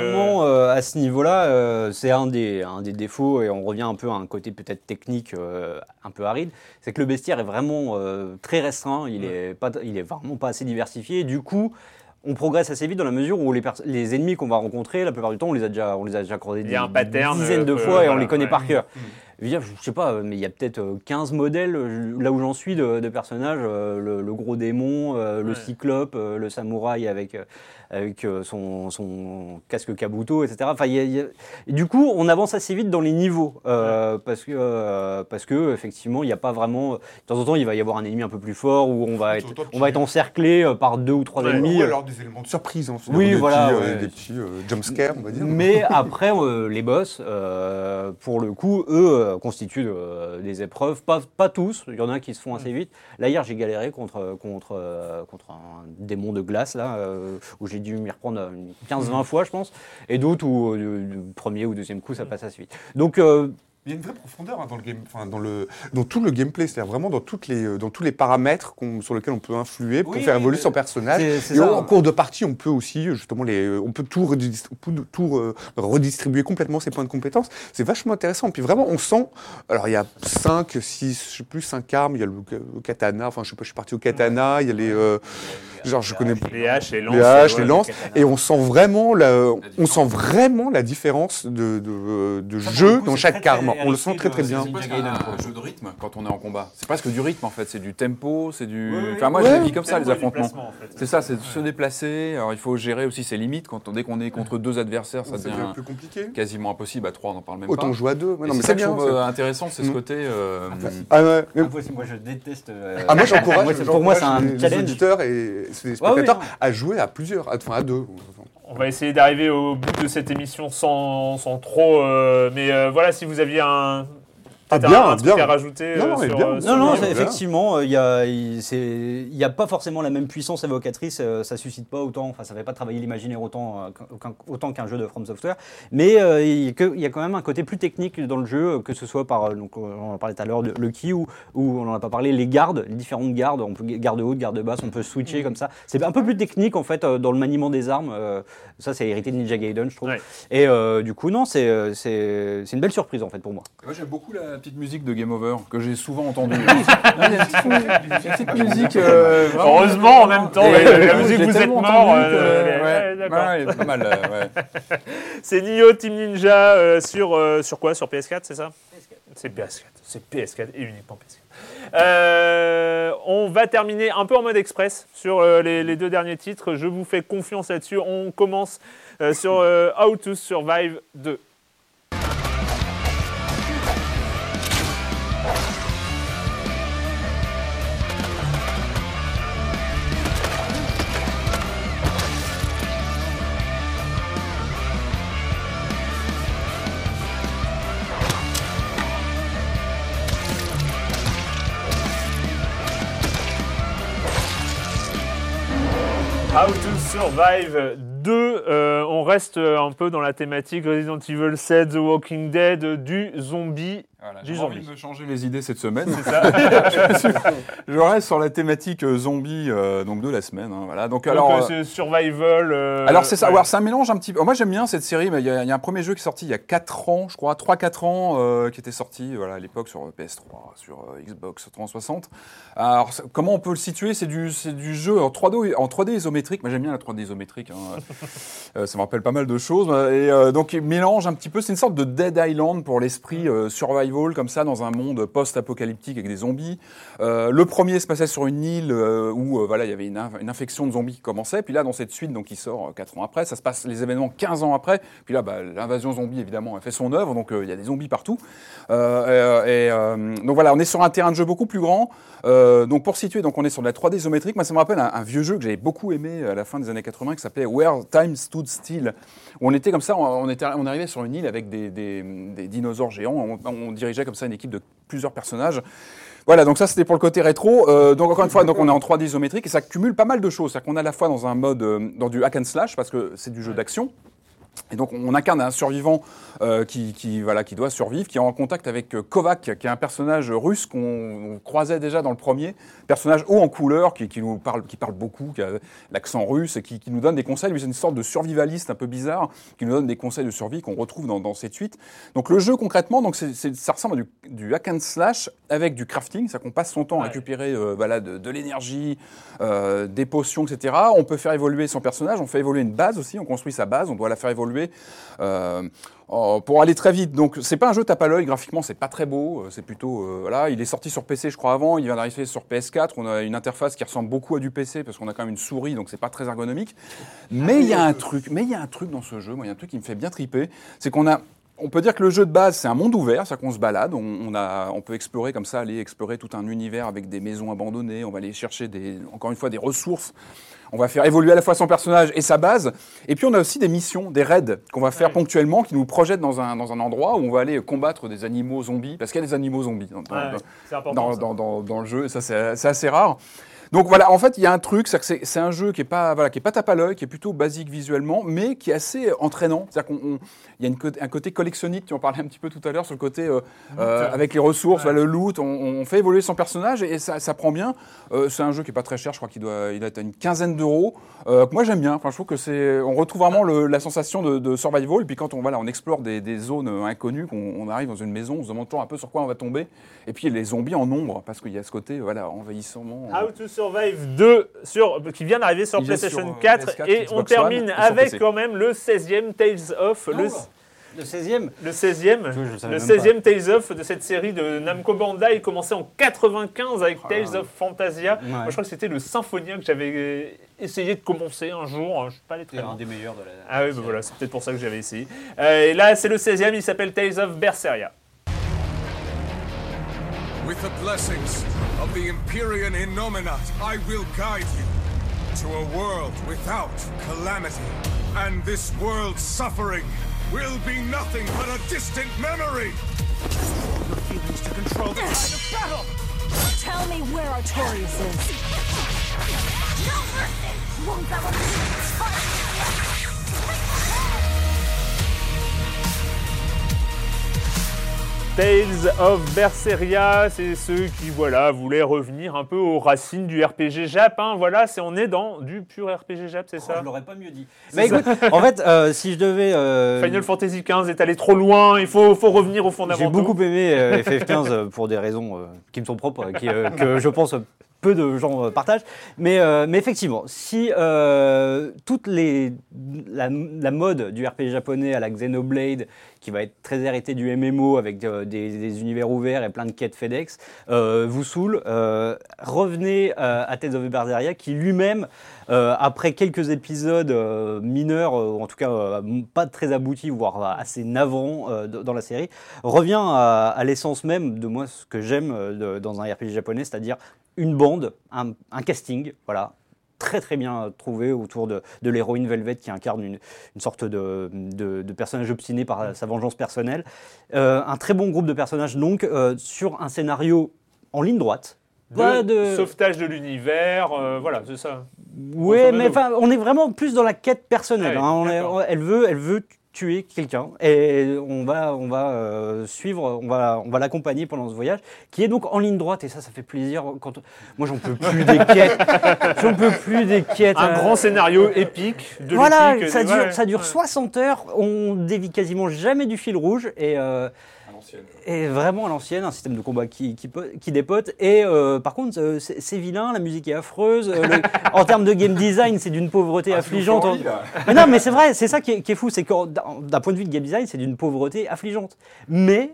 Euh, euh, à ce niveau-là, euh, c'est un des, un des défauts, et on revient un peu à un côté peut-être technique euh, un peu aride, c'est que le bestiaire est vraiment très restreint, il est, pas, il est vraiment pas assez diversifié, du coup, on progresse assez vite dans la mesure où les, ennemis qu'on va rencontrer, la plupart du temps, on les a déjà, on les a déjà croisés des, pattern, dizaines de fois, et on voilà, les connaît ouais. par cœur. Dire, je sais pas, mais il y a peut-être euh, 15 modèles, là où j'en suis, de, de personnages. le, le gros démon, le Ouais. cyclope, le samouraï avec, avec euh, son, son casque kabuto, etc. Enfin, il y a- il y a- et du coup, on avance assez vite dans les niveaux. euh, parce, que, euh, parce que, effectivement, il n'y a pas vraiment. De temps en temps, il va y avoir un ennemi un peu plus fort où on va être, Toi, on va être encerclé par deux ou trois Ouais. ennemis. Ou alors des éléments de surprise. Hein, Oui, des voilà, Petits, ouais. Des petits euh, jumpscares, on va dire. Mais après, euh, les boss, euh, pour le coup, eux, constituent euh, des épreuves. Pas, pas tous, il y en a qui se font assez vite. Là, hier, j'ai galéré contre, contre, euh, contre un démon de glace, là, euh, où j'ai dû m'y reprendre euh, 15-20 fois, je pense. Et d'autres où, euh, du, premier ou deuxième coup, ça passe assez vite. Donc, euh, Il y a une vraie profondeur hein, dans le game, dans le dans tout le gameplay, c'est-à-dire vraiment dans toutes les euh, dans tous les paramètres sur lesquels on peut influer pour Oui, faire évoluer son personnage. Et ça. en cours de partie, on peut aussi justement les, euh, on peut tout, redis- tout, tout, euh, redistribuer complètement ses points de compétences. C'est vachement intéressant. Puis vraiment, on sent. Alors il y a 5, 6, je sais plus 5 armes. Il y a le, le katana. Enfin, je sais pas, je suis parti au katana. Il y a les, euh, genre je connais Les haches, les lances. les haches, les lances, et on sent vraiment la, on différence. sent vraiment la différence de, de, de jeu dans chaque arme. On le sent très très bien. C'est presque un, jeu de rythme quand on est en combat. C'est presque du rythme en fait, c'est du tempo, c'est du. Enfin moi Ouais. je les vis comme ça les et affrontements. déplacement, en fait. C'est ça, c'est de se déplacer. Alors il faut gérer aussi ses limites. Quand on, dès qu'on est contre deux adversaires, ça devient plus compliqué. quasiment impossible. À trois, on n'en parle même Autant pas. jouer à deux. Ouais, Et non, mais c'est ça c'est que je bien. euh, intéressant, c'est ce Mm. côté. euh, Ah ouais. moi, je déteste. euh, Ah, moi j'encourage. pour moi, c'est un les challenge. auditeurs et les oui, spectateurs à jouer à plusieurs, enfin à deux. On va essayer d'arriver au bout de cette émission sans, sans trop. euh, mais euh, voilà, si vous aviez un. Ah, bien, un, un truc bien. à rajouter Non, euh, non, mais sur, bien. euh, sur Non, non, effectivement, il n'y a, pas forcément la même puissance évocatrice, euh, ça suscite pas autant, enfin ça ne fait pas travailler l'imaginaire autant, euh, qu'un- autant qu'un jeu de From Software, mais euh, il y a y quand même un côté plus technique dans le jeu, euh, que ce soit par, euh, donc, euh, on en parlait tout à l'heure, le key ou, ou on n'en a pas parlé, les gardes, les différentes gardes, on peut garde haute, garde basse, on peut switcher comme ça. C'est un peu plus technique en fait euh, dans le maniement des armes, euh, ça c'est hérité de Ninja Gaiden je trouve. Ouais. Et euh, du coup non, euh, c'est une belle surprise en fait pour moi. Moi j'aime beaucoup la petite musique de Game Over que j'ai souvent entendue. Petite, musique. euh, vraiment- Heureusement, en même temps, Et, ouais, la euh, musique Vous êtes mort. entendue euh, que- euh, ouais, ouais, d'accord. ouais, pas mal. euh, ouais. C'est Nioh Team Ninja euh, sur, euh, sur quoi? Sur PS4, c'est ça? C'est PS4. C'est PS4 et uniquement PS4. Euh, on va terminer un peu en mode express sur euh, les, les deux derniers titres. Je vous fais confiance là-dessus. On commence euh, sur euh, How to Survive 2. How to Survive 2. euh, on reste euh, un peu dans la thématique Resident Evil 7, The Walking Dead, du zombie. Voilà, J'ai envie de me changer les idées cette semaine. Ça. Je reste sur la thématique euh, zombie euh, donc de la semaine. hein, voilà. Donc, Donc, alors, euh, survival. euh, alors c'est ça. ouais. Alors, c'est un mélange un petit peu. Moi j'aime bien cette série, mais il y, a il y a un premier jeu qui est sorti il y a 4 ans, je crois, 3-4 ans, qui était sorti voilà, à l'époque sur PS3, sur Xbox 360. Alors comment on peut le situer? C'est du, c'est du jeu en 3D, en 3D isométrique. Moi j'aime bien la 3D isométrique. hein. Ça me rappelle pas mal de choses. Et donc il mélange un petit peu. C'est une sorte de Dead Island pour l'esprit survival comme ça dans un monde post-apocalyptique avec des zombies. Euh, le premier se passait sur une île euh, où euh, voilà il y avait une, inf- une infection de zombies qui commençait. Puis là dans cette suite donc qui sort 4 ans après, ça se passe les événements 15 ans après. Puis là bah, l'invasion zombie évidemment a fait son œuvre donc il y a des zombies partout. Et, donc voilà on est sur un terrain de jeu beaucoup plus grand. Donc pour situer donc on est sur de la 3D isométrique. Moi ça me rappelle un, un vieux jeu que j'avais beaucoup aimé à la fin des années 80 qui s'appelait Where Time Stood Still. On était comme ça, on, on était, on arrivait sur une île avec des, des- des dinosaures géants. On, on dirigeait comme ça une équipe de plusieurs personnages. Voilà, donc ça c'était pour le côté rétro. Euh, donc encore une fois, donc on est en 3D isométrique et ça cumule pas mal de choses. C'est-à-dire qu'on est à la fois dans un mode, euh, dans du hack and slash parce que c'est du jeu d'action. Et donc on incarne un survivant euh, qui, qui, voilà, qui doit survivre, qui est en contact avec euh, Kovac, qui est un personnage russe qu'on on croisait déjà dans le premier, personnage haut en couleur, qui, qui nous parle, qui parle beaucoup, qui a l'accent russe, et qui, qui nous donne des conseils. Lui, c'est une sorte de survivaliste un peu bizarre, qui nous donne des conseils de survie qu'on retrouve dans, dans cette suite. Donc le jeu concrètement, donc ça ressemble à du, du hack and slash avec du crafting, c'est-à-dire qu'on passe son temps à récupérer euh, voilà, de, de l'énergie, des potions, etc. On peut faire évoluer son personnage, on fait évoluer une base aussi, on construit sa base, on doit la faire évoluer. Euh, pour aller très vite, donc c'est pas un jeu tape à l'œil, graphiquement c'est pas très beau, euh, c'est plutôt euh, il est sorti sur PC je crois avant, il vient d'arriver sur PS4, on a une interface qui ressemble beaucoup à du PC parce qu'on a quand même une souris donc c'est pas très ergonomique. Mais il y a un truc, mais il y a un truc dans ce jeu, il y a un truc qui me fait bien triper, c'est qu'on a on peut dire que le jeu de base, c'est un monde ouvert, c'est-à-dire qu'on se balade, on, on a, on peut explorer comme ça, aller explorer tout un univers avec des maisons abandonnées, on va aller chercher des, encore une fois des ressources, on va faire évoluer à la fois son personnage et sa base, et puis on a aussi des missions, des raids qu'on va faire ponctuellement, qui nous projettent dans un, dans un endroit où on va aller combattre des animaux zombies, parce qu'il y a des animaux zombies dans, dans- Ouais, dans- dans, le jeu, et ça c'est assez rare. Donc voilà, en fait, il y a un truc, c'est que c'est- un jeu qui est pas voilà, qui est pas tape à l'œil, qui est plutôt basique visuellement, mais qui est assez entraînant. C'est-à-dire qu'on on- il y a une un côté collectionniste, tu en parlais un petit peu tout à l'heure sur le côté euh, euh, avec les ressources, voilà, le loot, on, on fait évoluer son personnage et ça, ça prend bien. Euh, c'est un jeu qui est pas très cher, je crois qu'il doit il doit être à une quinzaine d'euros. Euh, moi j'aime bien. Enfin, je trouve que c'est on retrouve vraiment le- la sensation de, de survival. Et puis quand on voilà, on explore des, des zones inconnues, qu'on on arrive dans une maison, on se demande toujours un peu sur quoi on va tomber. Et puis les zombies en nombre, parce qu'il y a ce côté voilà envahissement. How to Survive 2 sur, qui vient d'arriver sur Il PlayStation sur, euh, 4 PS4, et Xbox on One termine et sur avec PC. quand même le 16e Tales of le, Le 16e le 16e vois, je le savais le même pas. 16e Tales of de cette série de Namco Bandai commencé en 95 avec Oh Tales of Fantasia. Ouais. Moi je crois que c'était le Symphonia que j'avais euh, essayé de commencer un jour, je suis pas allé très C'est un loin. des meilleurs de la. Ah oui, bah voilà, c'est peut-être pour ça que j'avais essayé. Euh, et là, c'est le 16e, il s'appelle Tales of Berseria. With the blessings of the Empyrean Innominat, I will guide you to a world without calamity. And this world's suffering will be nothing but a distant memory. Your feelings to control the tide of battle. Tell me where Artorias is. No mercy! Won't that Tales of Berseria, c'est ceux qui voilà voulaient revenir un peu aux racines du RPG Jap. Hein, voilà, c'est on est dans du pur RPG Jap, c'est Oh, ça. je l'aurais pas mieux dit. Mais écoute, en fait, euh, si je devais. euh, Final Fantasy XV est allé trop loin. Il faut, faut revenir aux J'ai fondamentaux. beaucoup aimé euh, FF15 euh, pour des raisons qui me sont propres, qui, que je pense peu de gens euh, partagent. Mais, euh, mais effectivement, si euh, toute la, mode du RPG japonais à la Xenoblade, qui va être très héritée du MMO avec des, univers ouverts et plein de quêtes FedEx, vous saoule, revenez à Tales of Berseria qui lui-même, après quelques épisodes mineurs, ou en tout cas pas très aboutis, voire assez navrants dans la série, revient à, l'essence même de moi ce que j'aime dans un RPG japonais, c'est-à-dire une bande, un, un casting, voilà, très très bien trouvé autour de, de l'héroïne Velvet qui incarne une, une sorte de, de- de personnage obstiné par sa vengeance personnelle. Euh, un très bon groupe de personnages donc euh, sur un scénario en ligne droite. De Pas de... Sauvetage de l'univers, euh, voilà, c'est ça. Oui, mais enfin, on est vraiment plus dans la quête personnelle. Hein. On est- d'accord. on- elle veut, elle veut tuer quelqu'un et on va, on va euh, suivre, on va, on va l'accompagner pendant ce voyage, qui est donc en ligne droite et ça, ça fait plaisir. Quand on- moi, j'en peux plus des quêtes, j'en peux plus des quêtes. Un euh, grand scénario épique de Voilà, ça dure, ouais, ça dure ouais. 60 heures, on dévie quasiment jamais du fil rouge et, euh, et vraiment à l'ancienne, un système de combat qui, qui, qui dépote. Et euh, par contre, euh, c'est vilain, la musique est affreuse. euh, le- en termes de game design, c'est d'une pauvreté affligeante. euphorie, là. Mais non, mais c'est vrai, c'est ça qui est, qui est fou, c'est que d'un point de vue de game design, c'est d'une pauvreté affligeante. Mais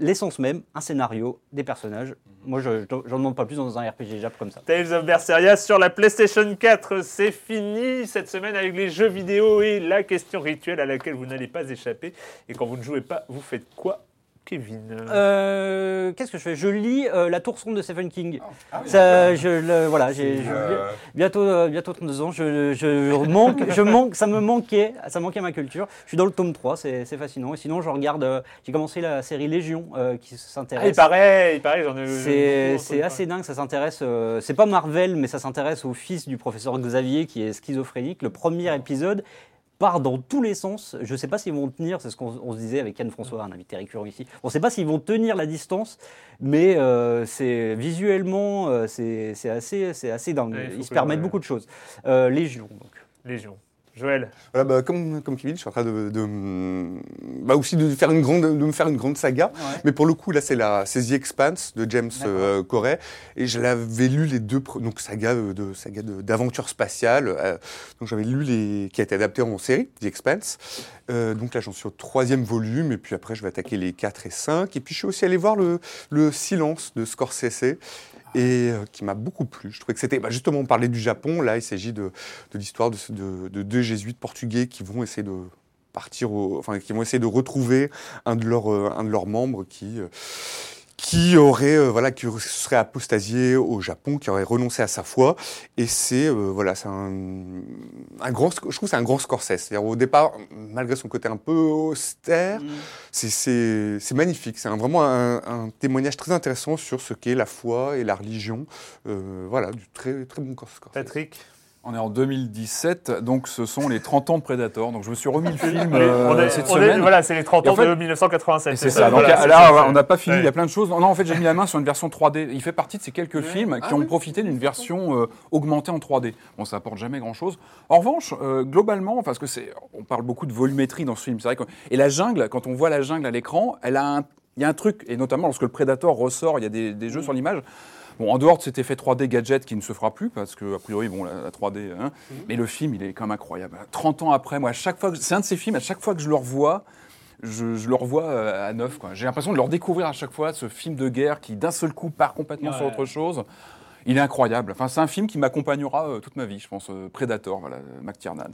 l'essence même, un scénario, des personnages. Moi, je j'en demande pas plus dans un RPG Jap comme ça. Tales of Berseria sur la PlayStation 4, c'est fini cette semaine avec les jeux vidéo et la question rituelle à laquelle vous n'allez pas échapper. Et quand vous ne jouez pas, vous faites quoi, Kevin Euh, Qu'est-ce que je fais? Je lis euh, La Tour sombre de Stephen King. Ça, je, le- voilà, j'ai euh, bientôt, euh, bientôt 32 ans. Je, je manque, je manque, ça me manquait, ça manquait à ma culture. Je suis dans le tome 3, c'est fascinant. Et sinon, je regarde. euh, J'ai commencé la série Légion euh, qui Ah, Il s'intéresse. paraît, il paraît, j'en ai C'est assez dingue, ça s'intéresse. euh, c'est pas Marvel, mais ça s'intéresse au fils du professeur Xavier qui est schizophrénique. Le premier épisode part dans tous les sens. Je sais pas s'ils vont tenir, c'est ce qu'on on se disait avec Yann François, un invité récurrent ici. On sait pas s'ils vont tenir la distance, mais euh, c'est visuellement, euh, c'est assez, assez dingue. Ouais, il Ils se permettent beaucoup de choses. Euh, Légion, donc. Légion. Joël Voilà, bah, comme, comme Kevin, je suis en train de, de, bah, aussi de, faire une grande, de me faire une grande saga. Mais pour le coup, là, c'est The Expanse de James euh, Corey. Et je l'avais lu les deux, donc saga euh, de saga de- d'aventure spatiale. euh, donc j'avais lu les qui a été adapté en série, The Expanse. Euh, donc là, j'en suis au troisième volume. Et puis après, je vais attaquer les 4 et 5. Et puis je suis aussi allé voir le, le Silence de Scorsese. Et euh, qui m'a beaucoup plu. Je trouvais que c'était, bah, justement, on parlait du Japon. Là, il s'agit de, l'histoire de, de- de deux jésuites portugais qui vont essayer de partir, au- enfin, qui vont essayer de retrouver un de leurs, euh, membres qui, euh, qui aurait, euh, voilà, qui serait apostasié au Japon, qui aurait renoncé à sa foi. Et c'est, euh, voilà, c'est un, un grand, je trouve que c'est un grand Scorsese. C'est-à-dire, au départ, malgré son côté un peu austère, c'est, c'est, c'est magnifique. C'est vraiment un, un témoignage très intéressant sur ce qu'est la foi et la religion. Euh, voilà, du très, très bon Scorsese. Patrick? On est en 2017, donc ce sont les 30 ans de Predator. Donc je me suis remis le film euh, on est- cette on est- semaine. Voilà, c'est les 30 Et en ans fait- de 1987. C'est ça. Donc Voilà, c'est là, ça, on n'a pas fini. Ouais. Il y a plein de choses. Non, en fait, j'ai mis la main sur une version 3D. Il fait partie de ces quelques films qui ont profité d'une version euh, augmentée en 3D. Bon, ça apporte jamais grand-chose. En revanche, euh, globalement, parce que c'est, on parle beaucoup de volumétrie dans ce film. C'est vrai que et la jungle, quand on voit la jungle à l'écran, elle a un, il y a un truc, et notamment lorsque le Predator ressort, il y a des, des jeux sur l'image. Bon, en dehors de cet effet 3D gadget qui ne se fera plus, parce que, a priori, bon, la, la 3D, hein, mais le film, il est quand même incroyable. 30 ans après, moi, à chaque fois, que- c'est un de ces films, à chaque fois que je le revois, je, je le revois euh, à neuf. J'ai l'impression de le redécouvrir à chaque fois, ce film de guerre qui, d'un seul coup, part complètement sur autre chose. Il est incroyable. Enfin, c'est un film qui m'accompagnera euh, toute ma vie, je pense. euh, Predator, voilà, McTiernan,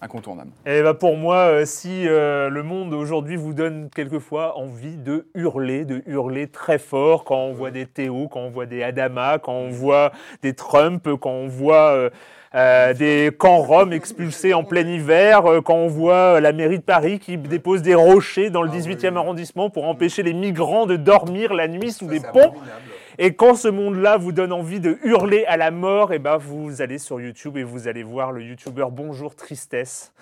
incontournable. Et bah pour moi, euh, si euh, le monde aujourd'hui vous donne quelquefois envie de hurler, de hurler très fort quand on voit des Théo, quand on voit des Adama, quand on voit des Trump, quand on voit euh, euh, des camps roms expulsés en plein hiver, quand on voit la mairie de Paris qui dépose des rochers dans le 18e arrondissement pour empêcher les migrants de dormir la nuit sous des ponts. Et quand ce monde-là vous donne envie de hurler à la mort, et ben vous allez sur YouTube et vous allez voir le youtubeur Bonjour Tristesse,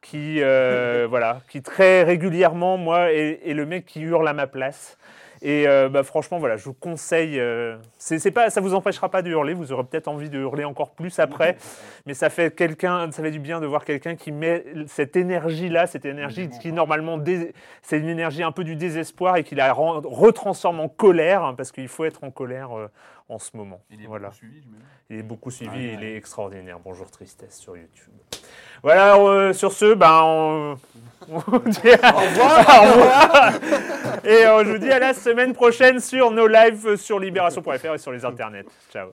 qui euh, qui très régulièrement moi est le mec qui hurle à ma place. Et euh, bah, franchement, voilà, je vous conseille. euh, c'est pas, ça vous empêchera pas de hurler. Vous aurez peut-être envie de hurler encore plus après, mais ça fait quelqu'un, ça fait du bien de voir quelqu'un qui met cette énergie-là, cette énergie qui normalement, c'est une énergie un peu du désespoir et qui la rend- retransforme en colère, hein, parce qu'il faut être en colère euh, en ce moment. voilà. Il est beaucoup suivi, il est extraordinaire. Bonjour Tristesse sur YouTube. Voilà, euh, sur ce, ben, on, on vous dit au revoir. Au revoir. Et euh, je vous dis à la semaine prochaine sur nos lives euh, sur libération.fr et sur les internets. Ciao.